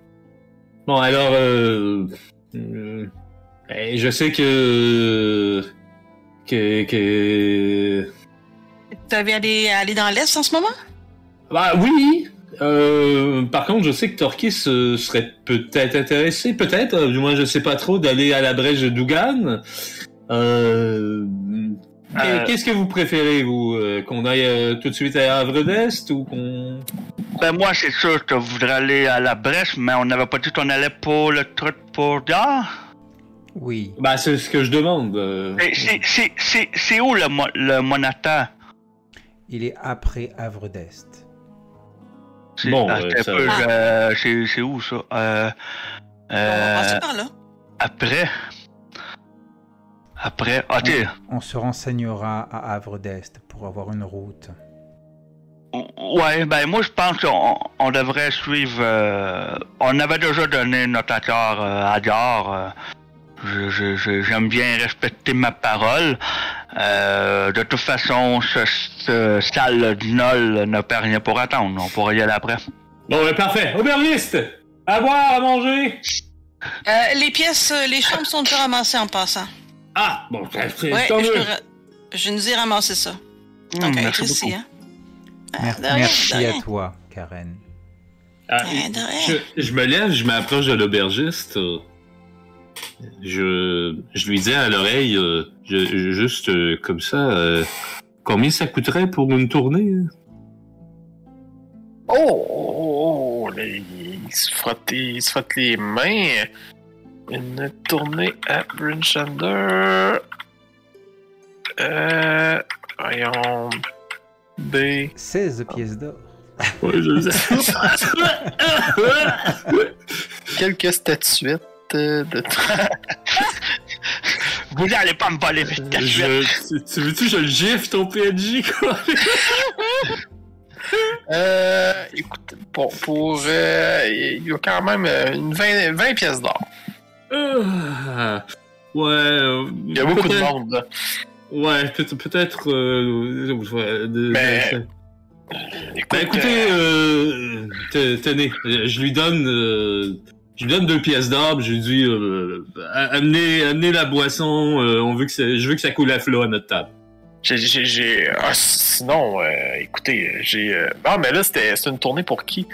Bon, alors, euh, euh, ben, je sais que, que, que, Tu avais aller, aller dans l'Est en ce moment? bah oui. Euh, par contre, je sais que Torquis euh, serait peut-être intéressé, peut-être, du moins je sais pas trop, d'aller à la brèche de Dougan. Euh, Euh, Qu'est-ce que vous préférez, vous euh, Qu'on aille euh, tout de suite à Havre d'Est ou qu'on... Ben moi, c'est sûr que je voudrais aller à la Brèche, mais on n'avait pas dit qu'on allait pour le truc pour Gare. Oui, Bah, c'est ce que je demande. euh. C'est où le, mo- le monata? Il est après Havre d'Est. C'est- Bon, euh, un ça- peu, je- c'est c'est où ça? Euh, On va euh, passer par là. après? Après. Ah. On se renseignera à Havre d'Est pour avoir une route. Ouais, ben moi je pense qu'on on devrait suivre. euh, on avait déjà donné notre accord euh, à Gare. Je- je- je- J'aime bien respecter ma parole. Euh, de toute façon, ce, ce salle du Nol n'a pas rien pour attendre. On pourrait y aller après. Bon, ben, parfait. Aubergiste À boire, à manger Euh, les pièces, euh, les chambres sont déjà ramassées en passant. Ah, bon, c'est c'est- Ouais, tant je, mieux. je nous ai ramassé ça. Donc, merci ici, beaucoup. hein. Ah, Mer- merci à toi, Karen. Ah, je, je me lève, je m'approche de l'aubergiste. Je, je lui dis à l'oreille, euh, je- je- juste euh, comme ça, euh, combien ça coûterait pour une tournée? hein? Oh, oh, oh, là, il se frotte, il se frotte les mains. Une tournée à Brinchander. Euh. Voyons. B. 16 pièces d'or. Ouais, je sais. Quelques statuettes. Vous n'allez pas me voler mes statuettes. Je- tu- tu veux-tu que je le gifle ton PNJ, quoi? Euh. Écoute, pour. pour euh, il y a quand même euh, une 20, 20 pièces d'or. Ah, ouais. euh, Il y a beaucoup de monde, là. Ouais, peut- peut-être. euh, Mais- de- Écoute, Ben, écoutez, euh, euh, te- tenez, euh, je lui donne, euh, je lui donne deux pièces d'or. Je lui dis, euh, a- amenez, amenez la boisson. euh, on veut que ça, je veux que ça coule à flot à notre table. j'ai. j'ai- j'ai- ah, sinon, euh, écoutez, j'ai. euh, Ah, mais là, c'était c'était une tournée pour qui?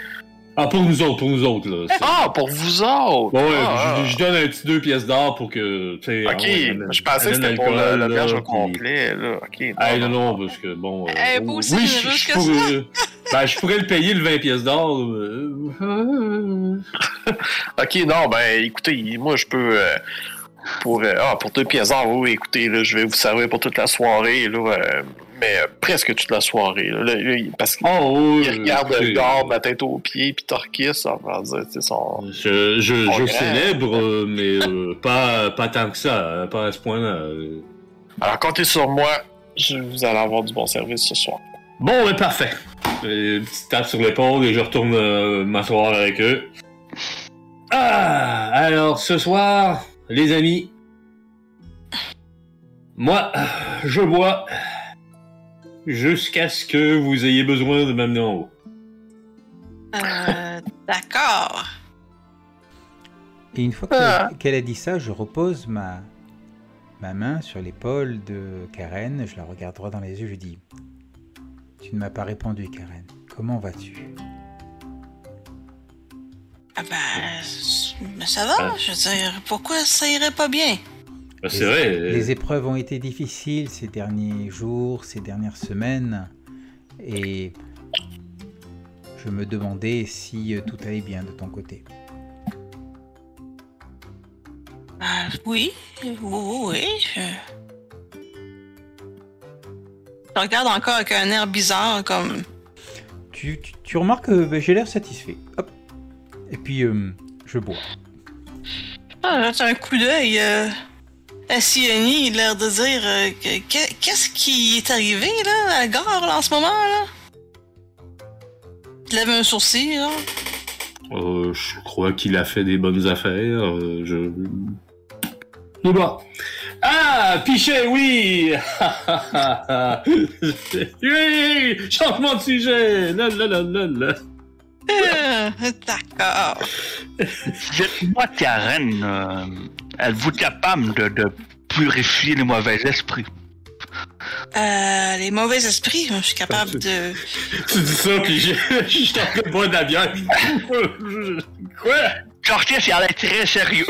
Ah, pour nous autres, pour nous autres là. c'est- Ah, pour vous autres Bon, ouais, Ah, je, je donne un petit deux pièces d'or pour que, tu sais. Ok, amène- je pensais que c'était pour le là, berge au complet, là. Ok. Ah non, non, parce que bon. euh, Eh, pas aussi oui, je, je que pourrais, ben, je pourrais le payer le 20 pièces d'or. euh, Ok, non, ben, écoutez, moi, je peux. euh, pour, euh, ah, pour deux pièces d'or, oui, écoutez, là, je vais vous servir pour toute la soirée, là. euh, mais presque toute la soirée, là. Parce qu'il Oh, oui, regarde écoutez, le gars, ma tête aux pieds, puis Torquis, ça va dire, c'est son. Je, je, Pas je célèbre, mais pas, pas tant que ça, hein, pas à ce point-là. Alors, comptez sur moi, je, vous allez avoir du bon service ce soir. Bon, ben parfait. Une petite tape sur l'épaule et je retourne euh, m'asseoir avec eux. Ah, alors ce soir, les amis, moi, je bois jusqu'à ce que vous ayez besoin de m'amener en haut. Euh, D'accord. Et une fois qu'elle Ah. qu'elle a dit ça, je repose ma, ma main sur l'épaule de Karen. Je la regarde droit dans les yeux. Je dis Tu ne m'as pas répondu, Karen. Comment vas-tu? Ah ben, mais ça va, Ah. je veux dire, pourquoi ça irait pas bien? Ben, c'est vrai. euh, Les épreuves ont été difficiles ces derniers jours, ces dernières semaines. Et je me demandais si euh, tout allait bien de ton côté. Ah, oui, oui, oui, oui, je... Je regarde encore avec un air bizarre, comme... Tu, tu- tu remarques que ben, j'ai l'air satisfait. Hop. Et puis, euh, je bois. Ah, j'ai un coup d'œil. Euh... Sieni, il a l'air de dire... euh, que- que- Qu'est-ce qui est arrivé, là, à la gare, là, en ce moment, là? Il lève un sourcil, là. Euh, je crois qu'il a fait des bonnes affaires. euh, je... Mais bon. Ah, Pichet, oui! oui! Changement de sujet! La, la, la, la, la. Euh, D'accord. Dites-moi, Karen, euh, êtes-vous capable de, de purifier les mauvais esprits? Euh, les mauvais esprits, je suis capable de. Tu dis ça, puis je je suis en train de boire de la bière. Quoi? Sortir, c'est à l'air très sérieux.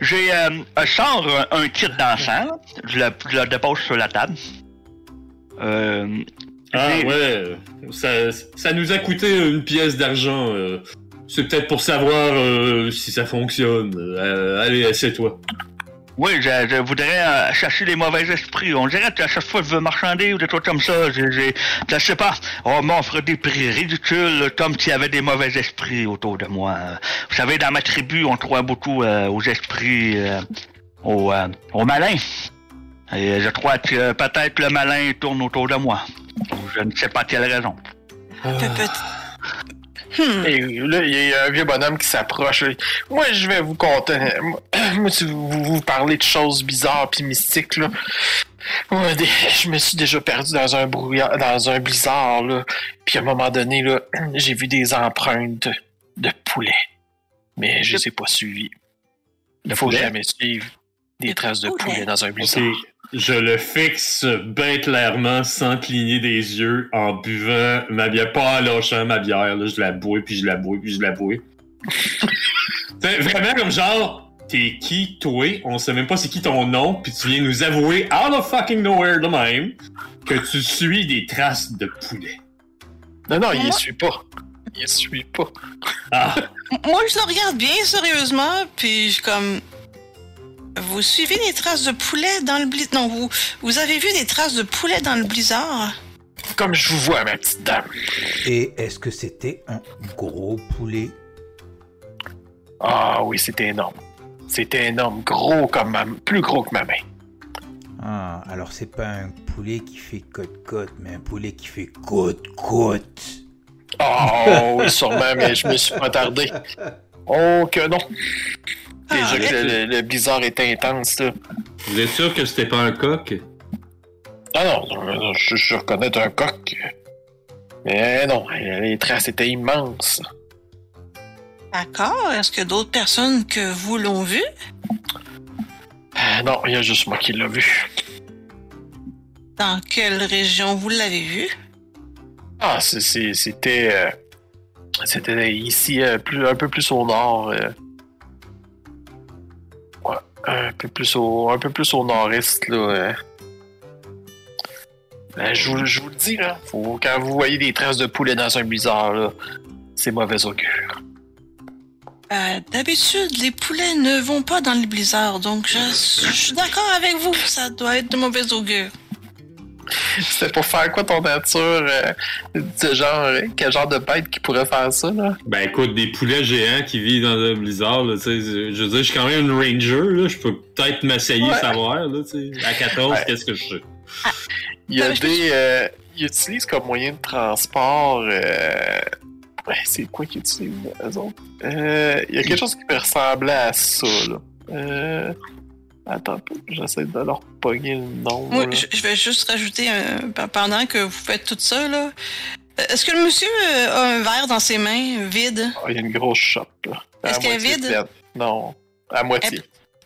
J'ai, euh, sors un, kit d'encens, je le, je le dépose sur la table. Euh, Ah ouais, ça, ça nous a coûté une pièce d'argent. euh. C'est peut-être pour savoir euh, si ça fonctionne. Euh, allez, assieds-toi. Oui, je, je voudrais euh, chasser les mauvais esprits. On dirait qu'à chaque fois je veux marchander ou des trucs comme ça, j'ai, j'ai- je sais pas, on m'offre des prix ridicules comme s'il y avait des mauvais esprits autour de moi. Vous savez, dans ma tribu, on croit beaucoup euh, aux esprits, euh, aux, euh, aux malins. Et je crois que peut-être le malin tourne autour de moi. Je ne sais pas quelle raison. Hmm. Et là, il y a un vieux bonhomme qui s'approche. Moi, je vais vous conter. Moi, si vous, vous parlez de choses bizarres puis mystiques, là. Moi, des- je me suis déjà perdu dans un brouillard, dans un blizzard, là. Puis à un moment donné, là, j'ai vu des empreintes de poulet. Mais je les ai pas suivies. Il De faut poulet? jamais suivre des De traces de poulet. poulet dans un blizzard. Je le fixe bien clairement sans cligner des yeux en buvant ma bière, pas en lâchant ma bière. Là, je la bois, puis je la bois, puis je la bois. C'est vraiment comme genre, t'es qui, toi? On sait même pas c'est qui ton nom, puis tu viens nous avouer out of fucking nowhere de même que tu suis des traces de poulet. Non, non, il ne suit pas. Il ne suit pas. Ah, Moi, je le regarde bien sérieusement, puis je comme. Vous suivez des traces de poulet dans le blizzard? Non, vous, vous avez vu des traces de poulet dans le blizzard? Comme je vous vois, ma petite dame. Et est-ce que c'était un gros poulet? Ah oui, c'était énorme. C'était énorme, gros comme ma... plus gros que ma main. Ah, alors c'est pas un poulet qui fait côte-côte, mais un poulet qui fait côte-côte. Oh oui, sûrement, mais je me suis pas tardé. Oh que non. Déjà Ah, que le, le blizzard est intense, là. vous êtes sûr que c'était pas un coq? Ah non, je, je reconnais un coq. Mais non, les traces étaient immenses. D'accord. Est-ce que d'autres personnes que vous l'ont vu? Ah, Non, il y a juste moi qui l'ai vu. Dans quelle région vous l'avez vu? Ah, c'était... euh, C'était ici, euh, plus, un peu plus au nord. Euh. Un peu plus au, un peu plus au nord-est, là. euh. Ben, je, vous, le dis, quand vous voyez des traces de poulet dans un blizzard, c'est mauvais augure. Euh, D'habitude, les poulets ne vont pas dans le blizzard, donc je, je suis d'accord avec vous. Ça doit être de mauvais augure. C'était pour faire quoi ton nature? euh, de genre, quel genre de bête qui pourrait faire ça, là? Ben écoute, des poulets géants qui vivent dans un blizzard, là, tu sais, je veux dire, je suis quand même une ranger, là, je peux peut-être m'essayer Ouais. savoir, là, tu sais. À 14, Ouais. qu'est-ce que je sais? Il y a des. euh, ils utilisent comme moyen de transport. euh, ouais, c'est quoi qu'ils utilisent, eux autres? Euh, il y a quelque chose qui peut ressembler à ça, là. Euh, attends j'essaie de leur pogner le nom. Moi, là. je, je vais juste rajouter, pe- pendant que vous faites tout ça, là, euh, est-ce que le monsieur euh, a un verre dans ses mains, vide? Ah, il y a une grosse shop, là. À Est-ce qu'elle est moitié vide? pleine. Non, à moitié.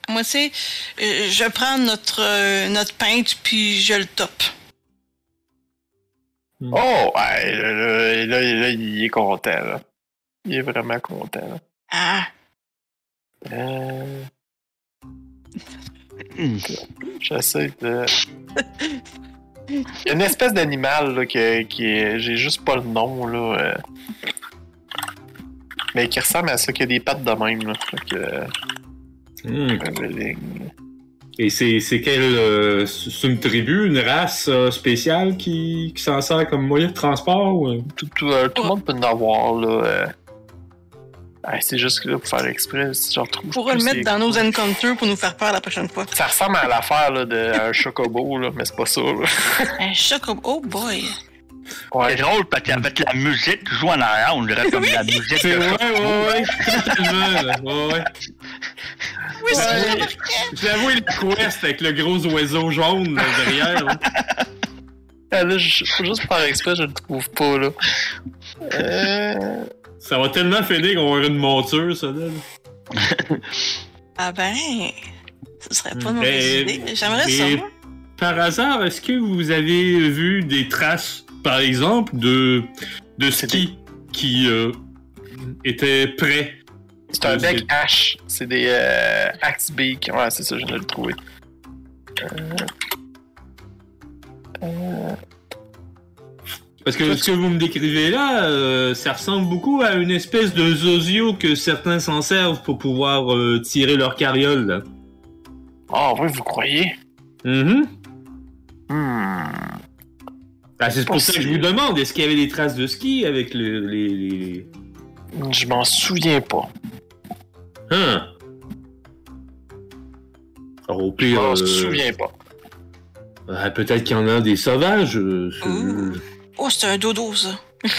Moi, tu sais, euh, je prends notre, euh, notre pinte, puis je le top. Oh, ouais, là, là, il est content, là. Il est vraiment content, là. Ah, Euh. J'essaie de. Il y a une espèce d'animal là, qui, qui est. J'ai juste pas le nom là. euh, Mais qui ressemble à ça, qui a des pattes de même là. Fait que, Hmm. euh. Et c'est c'est quelle... euh, c'est une tribu, une race euh, spéciale qui, qui s'en sert comme moyen de transport? Ou... euh? Tout, tout, euh, tout le monde peut en avoir là. euh. Ouais, c'est juste que là, pour faire exprès, si je retrouve. on pourrait plus le mettre dans nos encounters pour nous faire peur la prochaine fois. Ça ressemble à l'affaire d'un chocobo, là, mais c'est pas ça. Là. Un chocobo, oh boy. Ouais. C'est drôle parce qu'avec la musique qui joue en arrière, on dirait comme la musique C'est ouais, ouais, ouais. Ouais, ouais. Oui, c'est Ouais. J'avoue, le quest avec le gros oiseau jaune là, derrière. là. Ah, là, juste faire exprès, je le trouve pas, là. Euh... Ça va tellement finir qu'on va avoir une monture, ça, là. Ah ben, ce serait pas une Mais- mauvaise idée. J'aimerais ça, moi. Par hasard, est-ce que vous avez vu des traces, par exemple, de, de ski qui euh, étaient prêts? C'est un C'est- bec H. C'est des euh, Axe Beak. Ouais, c'est ça, je viens de le trouver. Parce que ce que vous me décrivez là, euh, ça ressemble beaucoup à une espèce de zozio que certains s'en servent pour pouvoir euh, tirer leur carriole. là. Ah, oui, vous croyez? Mhm. Hmm. Ah, c'est pour ça que je vous demande, est-ce qu'il y avait des traces de ski avec le- les... les... Je m'en souviens pas. Hein? Alors, au Je pire, m'en euh, souviens pas. ah, peut-être qu'il y en a des sauvages. euh, c'est- un dodo, ça.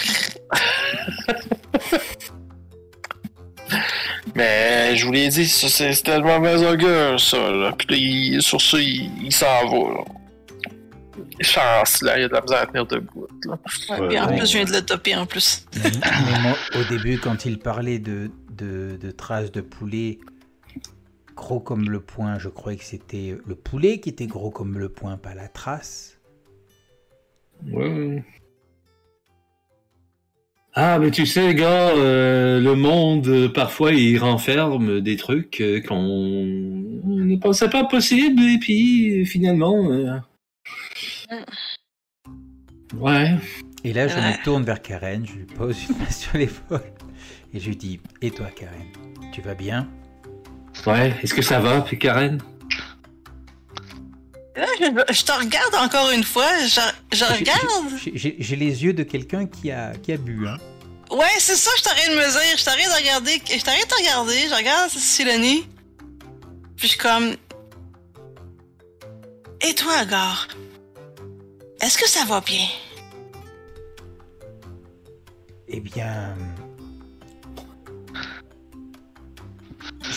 Mais je vous l'ai dit, c'est c'était le mauvais augure, ça. Là. Puis là, il- sur ça, il, il s'en va. Là. Chance, là, il y a de la misère à tenir debout. Là. Ouais, Ouais. puis en Ouais. plus, je viens de le topper en plus. Mais, mais moi, au début, quand il parlait de, de, de traces de poulet gros comme le poing, je croyais que c'était le poulet qui était gros comme le poing, pas la trace. Ouais. Ah, mais tu sais, gars, euh, le monde, euh, parfois, il renferme des trucs euh, qu'on on ne pensait pas possible, et puis, finalement... euh, Ouais. Et là, je Ouais. me tourne vers Karen, je lui pose une main sur l'épaule et je lui dis Et toi, Karen, tu vas bien? Ouais, est-ce que ça va, puis Karen? Là, je, je te regarde encore une fois. Je, je regarde. J'ai- les yeux de quelqu'un qui a, qui a bu. Hein. Ouais, c'est ça, je t'arrête de me dire. Je t'arrête de regarder. Je t'arrête de regarder. Je regarde Silonie. Puis je suis comme. Et toi, Gar? Est-ce que ça va bien? Eh bien.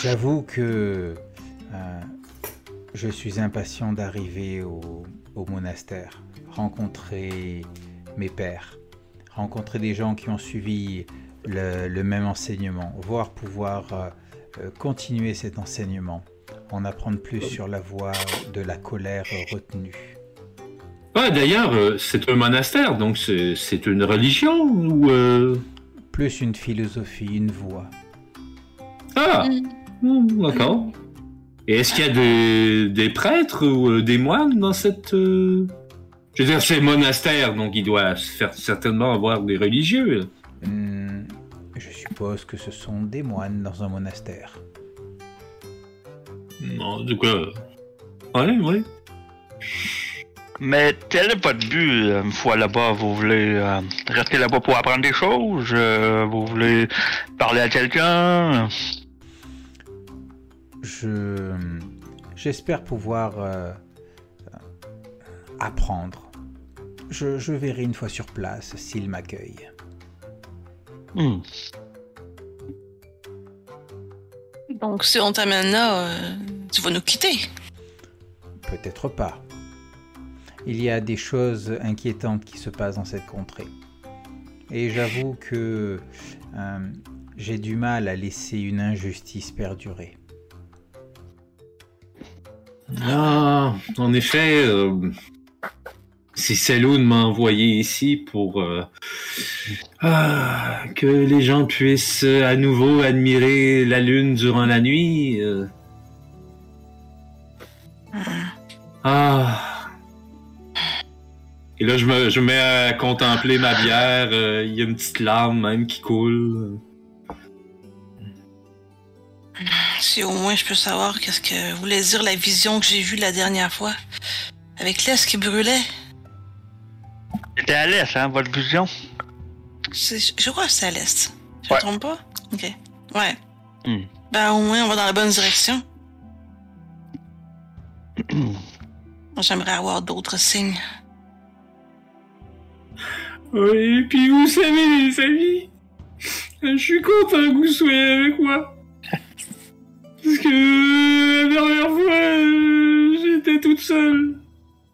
J'avoue que. euh, je suis impatient d'arriver au, au monastère, rencontrer mes pères, rencontrer des gens qui ont suivi le, le même enseignement, voire pouvoir euh, euh, continuer cet enseignement, en apprendre plus sur la voie de la colère retenue. Ouais, d'ailleurs, euh, c'est un monastère, donc c'est une religion, ou... euh, Plus une philosophie, une voie. Ah, hmm, d'accord. Et est-ce qu'il y a des, des prêtres ou euh, des moines dans cette... euh, Je veux dire, c'est monastère, donc il doit faire certainement avoir des religieux. Hmm, je suppose que ce sont des moines dans un monastère. En tout cas... Ouais, ouais. Mais quel est votre but euh, une fois là-bas? Vous voulez euh, rester là-bas pour apprendre des choses? Euh, vous voulez parler à quelqu'un? Je j'espère pouvoir euh, euh, apprendre. Je, je verrai une fois sur place s'il m'accueille. Hmm. Donc, si on t'amène là, euh, tu vas nous quitter. Peut-être pas. Il y a des choses inquiétantes qui se passent dans cette contrée. Et j'avoue que euh, j'ai du mal à laisser une injustice perdurer. Ah, en effet, euh, si Saloon m'a envoyé ici pour euh, ah, que les gens puissent à nouveau admirer la lune durant la nuit. euh. Ah. Et là, je me, je me mets à contempler ma bière. euh, Il y a une petite larme même qui coule. Si au moins je peux savoir qu'est-ce que voulait dire la vision que j'ai vue la dernière fois. Avec l'Est qui brûlait. C'était à l'est, hein, votre vision? Je crois que c'est à l'Est. Je Ouais. me trompe pas? Ok. Ouais. Hmm. Ben au moins on va dans la bonne direction. J'aimerais avoir d'autres signes. Oui, puis vous savez, les amis, je suis content que vous soyez avec moi. Parce que la dernière fois, euh, j'étais toute seule.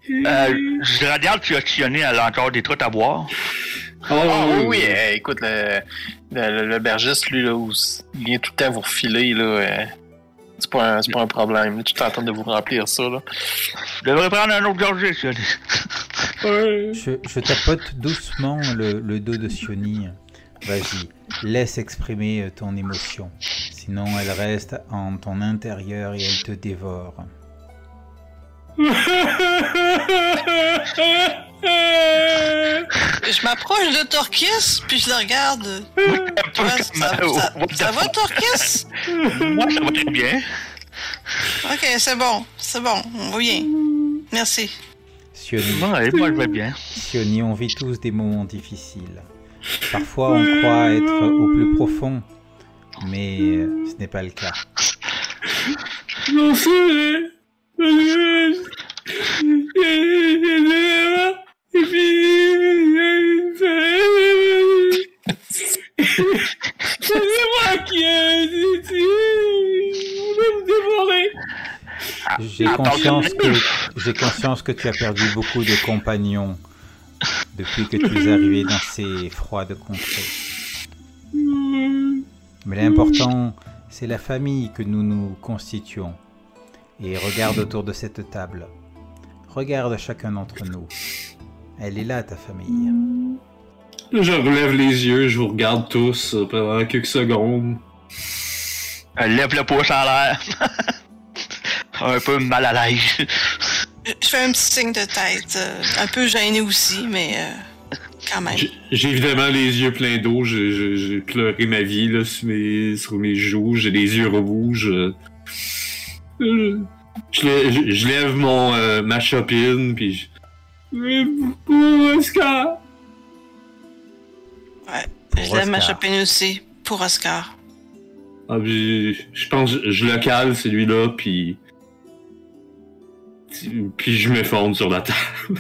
Et- Euh, je regarde, tu as tionné elle a encore des trucs à boire? Oh, Ah oui, oui, euh, écoute, le, le, le- le bergiste, lui, là, où il vient tout le temps vous refiler, là, euh, c'est pas, un- c'est pas un problème. là. En train de vous remplir ça, là. Je devrais prendre un autre gorgée, tionné. ouais. Je, je tapote doucement le, le dos de Sioni. Vas-y, laisse exprimer euh, ton émotion. Sinon, elle reste en ton intérieur et elle te dévore. Je m'approche de Torquis, puis je le regarde. Ouais, ça, ça- ça va, Torquis? Moi, ça va très bien. Ok, c'est bon, c'est bon, on va bien. Merci. Sioni, Ouais, moi, je vais bien. Sioni, on vit tous des moments difficiles. Parfois, on croit être au plus profond, mais euh, ce n'est pas le cas. Non, c'est moi qui ai... On va me dévorer. J'ai conscience que j'ai conscience que tu as perdu beaucoup de compagnons depuis que tu es arrivé dans ces froides contrées. Mais l'important, c'est la famille que nous nous constituons. Et regarde autour de cette table. Regarde chacun d'entre nous. Elle est là, ta famille. Je relève les yeux, je vous regarde tous euh, pendant quelques secondes. Elle lève le pouce en l'air. un peu mal à l'aise. Je fais un petit signe de tête, euh, un peu gêné aussi, mais euh, quand même. J'ai évidemment les yeux pleins d'eau, j'ai- pleuré ma vie là, sur, mes, sur mes joues, j'ai les yeux rouges. euh. Je, lè- je- je lève mon, euh, ma chopine, puis je... Mais pour Oscar! Ouais, Pour je lève ma chopine aussi, pour Oscar. Ah, puis je pense que je le cale, celui-là, puis... Puis je m'effondre sur la table.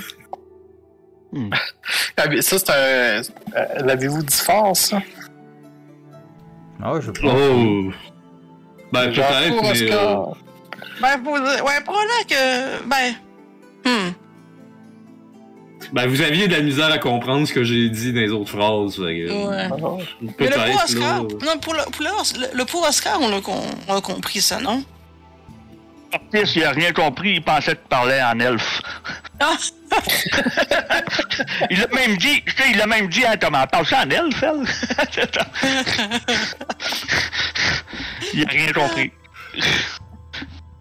Ah, mais ça, c'est un. euh, L'avez-vous dit fort, ça? Oh, je pense. Oh! Ben, peut-être, pour mais... euh, Oscar. Ben, pour, ouais, probablement que. Ben. Hmm. Ben, vous aviez de la misère à comprendre ce que j'ai dit dans les autres phrases. fait que, Ouais. Ah. Mais le Peut-être, pour Oscar. là. Non, pour le, pour le, pour Oscar, on a, on a compris ça, non? Il a rien compris, il pensait que tu parlais en elfe. Ah! il l'a même dit, tu sais, il l'a même dit, hein, Thomas, parle ça en elfe, elle? il a rien compris.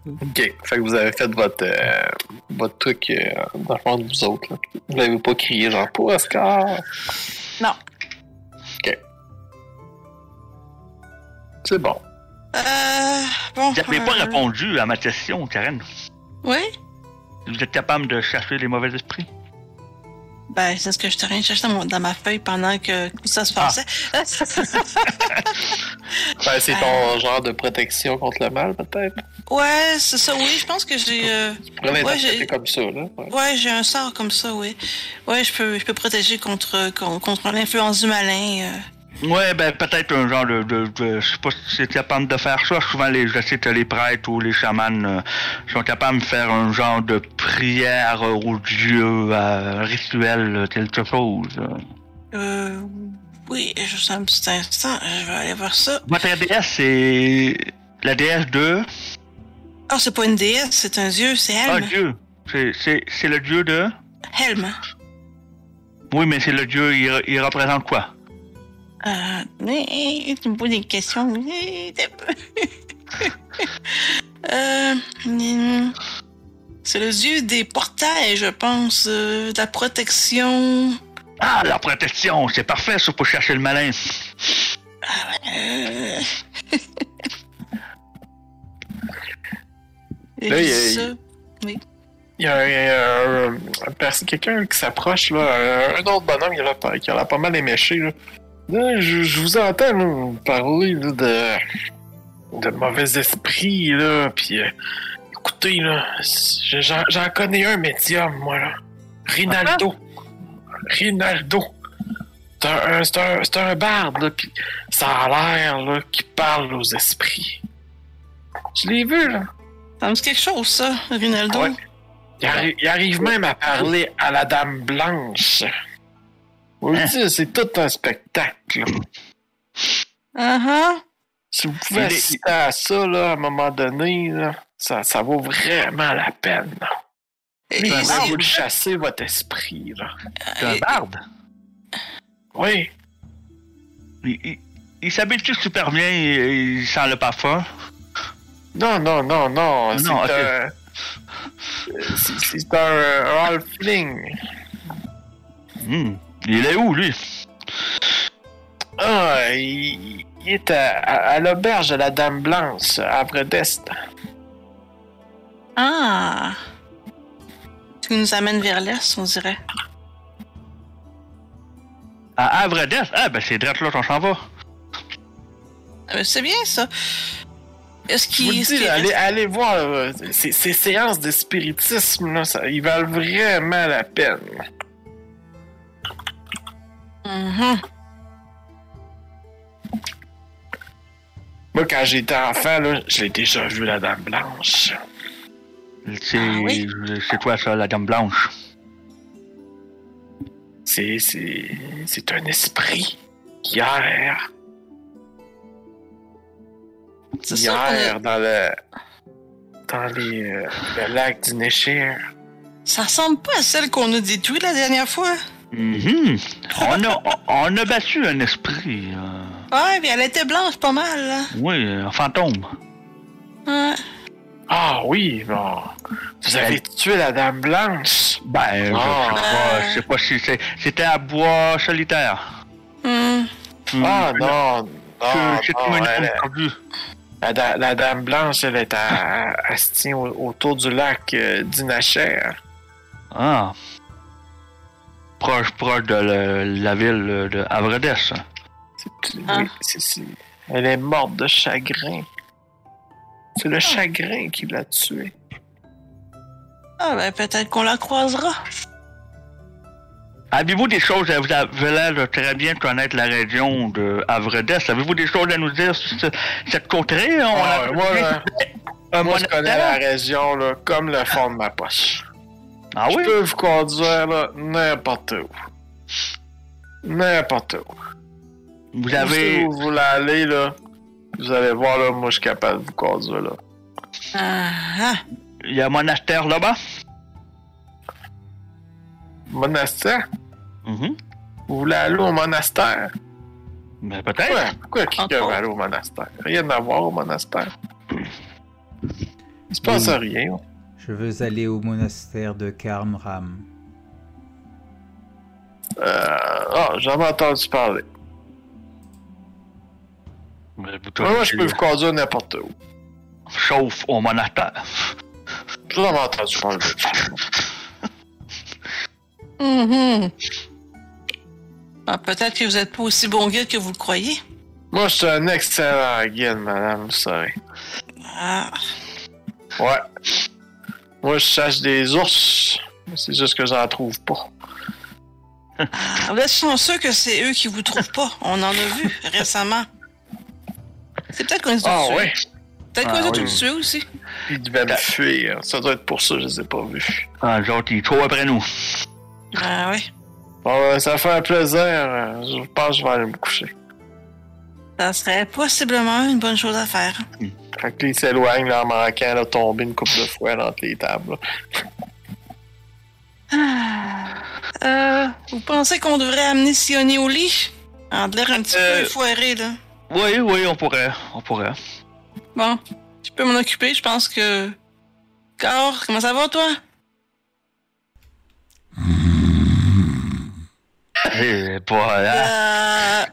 Ok. Fait que vous avez fait votre, euh, votre truc euh, dans le fond de vous autres. Là. Vous l'avez pas crié, genre, pour Oscar? Non. Ok. C'est bon. Euh. Bon. Vous n'avez pas euh, répondu à ma question, Karen. Oui? Vous êtes capable de chercher les mauvais esprits? Ben, c'est ce que je t'ai rien cherché dans, mon- dans ma feuille pendant que tout ça se passait. Ben, c'est ton genre de protection contre le mal, peut-être? ouais, c'est ça, oui, je pense que j'ai. euh, Tu pourrais Ouais, comme ça, là. Ouais. Ouais, j'ai un sort comme ça, oui. Ouais, je peux, je peux protéger contre, con- contre l'influence du malin. euh. Ouais, ben peut-être un genre de, de, de- je sais pas si c'est capable de faire ça. Souvent les, je sais que les prêtres ou les chamans euh, sont capables de faire un genre de prière au dieu, euh, rituel, euh, quelque chose. euh. Oui, juste un petit instant, je vais aller voir ça. Votre déesse c'est la déesse de? Ah, c'est pas une déesse, c'est un dieu, c'est ah Helm. dieu. C'est le dieu de? Helm. Oui, mais c'est le dieu. Il, il représente quoi? Euh, mais, tu me poses des questions. euh, hmm, c'est le dieu des portails, je pense, euh, de la protection. Ah, la protection, c'est parfait, ça pour chercher le malin. Euh... Et Là, il y a- ça. Il y a, un- il y a quelqu'un qui s'approche, là, un, autre bonhomme qui a, l'air pas- qui a l'air pas mal éméché, là. Là, je, je vous entends là, parler là, de, de mauvais esprits, là, puis euh, écoutez, là, je- j'en connais un médium, moi, là. Rinaldo. Rinaldo. c'est un, c'est un, c'est un barde, là, pis ça a l'air, là, qu'il parle aux esprits. Je l'ai vu, là. Ça me dit quelque chose, ça, Rinaldo. Ouais. Il, arri- il arrive même à parler à la Dame Blanche. Dites, c'est tout un spectacle. Ah ah. Si vous pouvez assister à ça, là, à un moment donné, là, ça, ça vaut vraiment la peine. là. Et- Ça et- va vous le chasser votre esprit, là. C'est un et- barde? Oui. Il, il- il s'habitue super bien, il, il sent le parfum. Non, non, non, non. C'est Non, ok. un. c'est- C'est un, un halfling. Hmm. Il est où, lui? Ah, il, il est à, à- à l'auberge de la Dame Blanche, à Bredest. Ah. Tu nous amènes vers l'est, on dirait. À Havre d'Est? Ah, ben c'est direct là qu'on s'en va. Ah, ben, c'est bien, ça. Est-ce qu'il. allez, reste- allez voir euh, ces, ces séances de spiritisme, là, ça, ils valent vraiment la peine. Mhm. Moi, quand j'étais enfant, là, j'ai déjà vu la Dame Blanche. C'est Ah oui? c'est quoi ça, la Dame Blanche? C'est, c'est, c'est un esprit qui erre, C'est erre dans le, dans les, euh, le lac du Néchir. Ça ressemble pas à celle qu'on a détruite la dernière fois. Mhm. on, a, on a battu un esprit. euh, Ouais, puis elle était blanche pas mal, là. oui, un fantôme. Ouais. Ah oui, bon. Vous avez tué la Dame Blanche? Ben, je, Ah. sais pas, je sais pas si c'est- c'était à bois solitaire. Hmm. Hmm. Ah non, non, C'est comme une la, da- la Dame Blanche, elle est à, à se tient au- autour du lac euh, d'Inacher. Ah. Proche, proche de le- la ville de Avredes. C'est- Ah. oui, c'est- c'est- Elle est morte de chagrin. C'est le chagrin qui l'a tuée. Ah, ben peut-être qu'on la croisera. Avez-vous des choses, vous avez l'air de très bien connaître la région de Avredes. Avez-vous des choses à nous dire sur ce- cette contrée? On Ah, a moi, là, un moi, je connais la région là, comme le fond de ma poche. Ah Je oui? peux vous conduire là, n'importe où. N'importe où. Vous Où Si avez... vous voulez aller, là, vous allez voir, là, moi, je suis capable de vous conduire, là. Ah, ah. Il y a un monastère là-bas? Monastère? Mhm. Vous voulez aller au monastère? Ben, peut-être. Pourquoi, pourquoi quelqu'un va aller au monastère? Rien à voir au monastère. Il se passe Oui. rien. Je veux aller au monastère de Karmram. Euh, ah, j'en ai entendu parler. Vous Moi, moi, je peux vous conduire n'importe où. Sauf au monastère. J'en ai entendu parler. Mhm. Ah, peut-être que vous êtes pas aussi bon guide que vous le croyez. Moi, je suis un excellent guide, madame, vous savez. Ah. Ouais. Moi, je chasse des ours. C'est juste que j'en trouve pas. Ah, Vous êtes chanceux que c'est eux qui vous trouvent pas. On en a vu récemment. C'est peut-être qu'on les a Ah, ouais. Peut-être qu'on Ah, les a tous tués aussi. Ils devaient me fuir. Ça doit être pour ça que je les ai pas vus. Ah, autres, ils courent après nous. Ah oui. Bon, ben, ça fait un plaisir. Je pense que je vais aller me coucher. Ça serait possiblement une bonne chose à faire. Fait que il s'éloigne, en manquant, là, tomber une coupe de fois entre les tables. là. Euh, vous pensez qu'on devrait amener Sioni au lit? En l'air un petit Euh. peu foiré, là. Oui, oui, on pourrait. On pourrait. Bon, je peux m'en occuper, je pense que... Car, comment ça va, toi? Eh, pas là. Euh...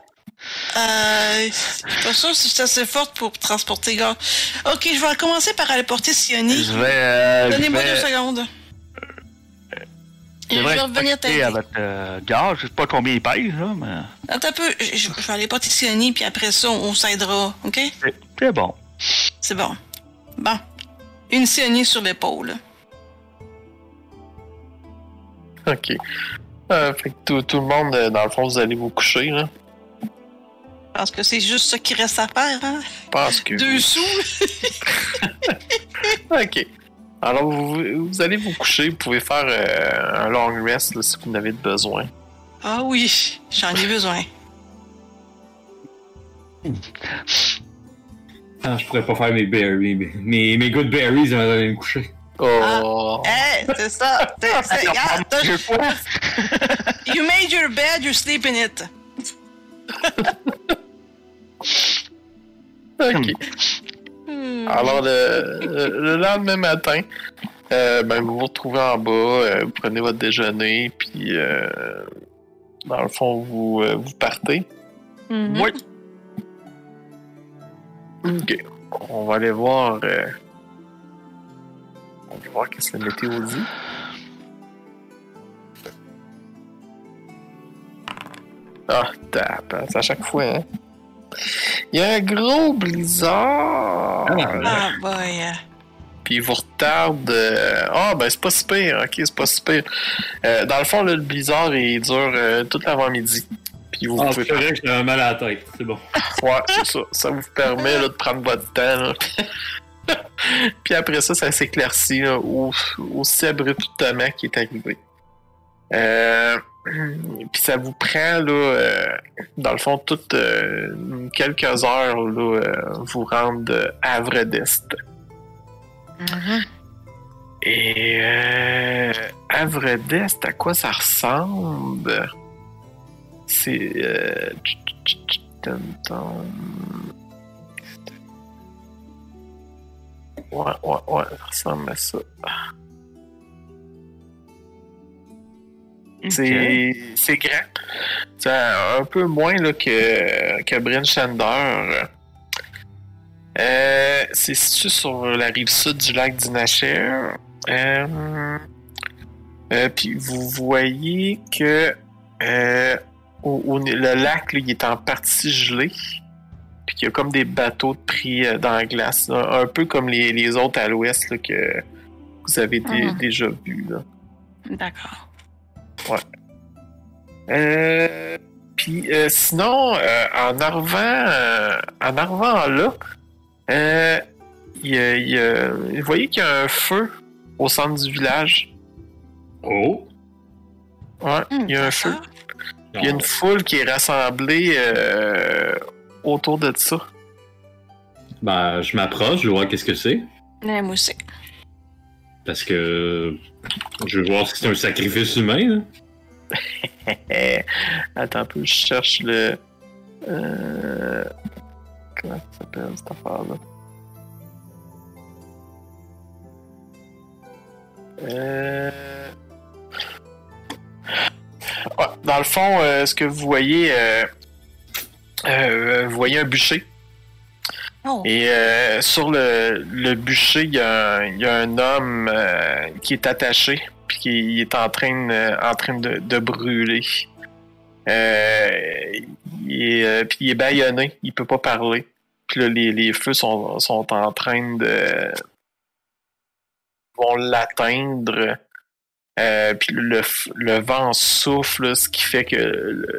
Euh... Je suis pas sûr si je suis assez forte pour transporter Gar. Ok, je vais commencer par aller porter Sioni. Je vais. euh, Donnez-moi vais- deux secondes. Je vais revenir t'aider. avec euh, gaz, je sais pas combien il pèse, là, mais. Attends un peu, je, je- je vais aller porter Sioni, puis après ça, on s'aidera, ok? c'est- C'est bon. C'est bon. Bon. Une Sioni sur l'épaule. OK. Euh, fait que tout, tout le monde, euh, dans le fond, vous allez vous coucher, là. Je pense que c'est juste ce qui reste à faire, hein? Pense que. Deux sous. Ok. Alors, vous, vous allez vous coucher. Vous pouvez faire euh, un long rest là, si vous en avez besoin. Ah oui, j'en ai besoin. Ah, je pourrais pas faire mes berries, mes, mes, mes good berries avant d'aller me coucher. Oh. Hey, c'est ça. regarde, you made your bed, you sleep in it. Ok. Hmm. Alors, le, le- le lendemain matin, euh, ben, vous vous retrouvez en bas, euh, vous prenez votre déjeuner, puis euh, dans le fond, vous, euh, vous partez. Mhm. Oui. Ok. On va aller voir. On va voir qu'est-ce que la météo dit. Ah, tape, c'est à chaque fois, hein. Il y a un gros blizzard. Ah, boy. Puis il vous retarde. euh, Ah, ben c'est pas si pire, ok, c'est pas si pire. Euh, dans le fond, là, le blizzard, il dure euh, toute l'avant-midi. Puis vous Ah, pouvez c'est vrai que j'ai un mal à la tête, c'est bon. Ouais, c'est ça. Ça vous permet là, de prendre votre temps. là. Puis après ça, ça s'éclaircit aussi abruptement qu'il est arrivé. Euh, puis ça vous prend, là, euh, dans le fond, toutes euh, quelques heures, là, euh, vous rendre à Havre d'Est. Mhm. Et Havre d'Est, à quoi ça ressemble? C'est... Ouais, ouais, ouais, ça ressemble à ça. C'est grand. C'est un peu moins là, que, que Bryn Shander. Euh, c'est situé sur la rive sud du lac d'Inacher. Euh, euh, Puis vous voyez que euh, au- au- le lac là, il est en partie gelé. Puis qu'il y a comme des bateaux pris dans la glace. là, un peu comme les, les autres à l'ouest que vous avez Mhm. déjà vus. D'accord. Euh, puis euh, sinon, euh, en arrivant, euh, en arrivant là, euh, il y a- il y a- vous voyez qu'il y a un feu au centre du village. Oh! Ouais, Hmm, il y a un feu. Il y a une foule qui est rassemblée euh, autour de ça. Ben, je m'approche, je vois qu'est-ce que c'est. Ouais, moi aussi. Parce que je veux voir si c'est un sacrifice humain. Là. Attends un peu, je cherche le. Euh, comment ça s'appelle cette affaire-là? Euh... ouais, dans le fond, euh, ce que vous voyez, euh, vous voyez un bûcher? Oh. Et sur le, le bûcher, il y, a un- il y a un homme qui est attaché, puis qui est en train, de- en train de, brûler. Euh, il est, euh, puis il est bâillonné, il peut pas parler. Puis là, les, feux sont, sont en train de vont l'atteindre. Euh, puis le, vent souffle, ce qui fait que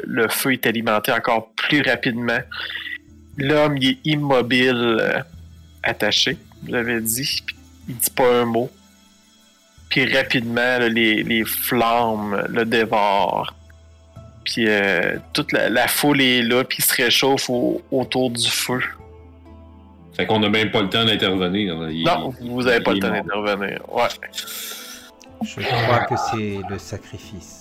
le, feu est alimenté encore plus rapidement. L'homme, il est immobile, euh, attaché, vous l'avez dit. il dit pas un mot. Puis rapidement, là, les, les flammes le dévorent. Puis euh, toute la, la foule est là, puis il se réchauffe au- autour du feu. Fait qu'on a même pas le temps d'intervenir. Non, vous avez pas le temps d'intervenir. Ouais. Je crois que c'est le sacrifice.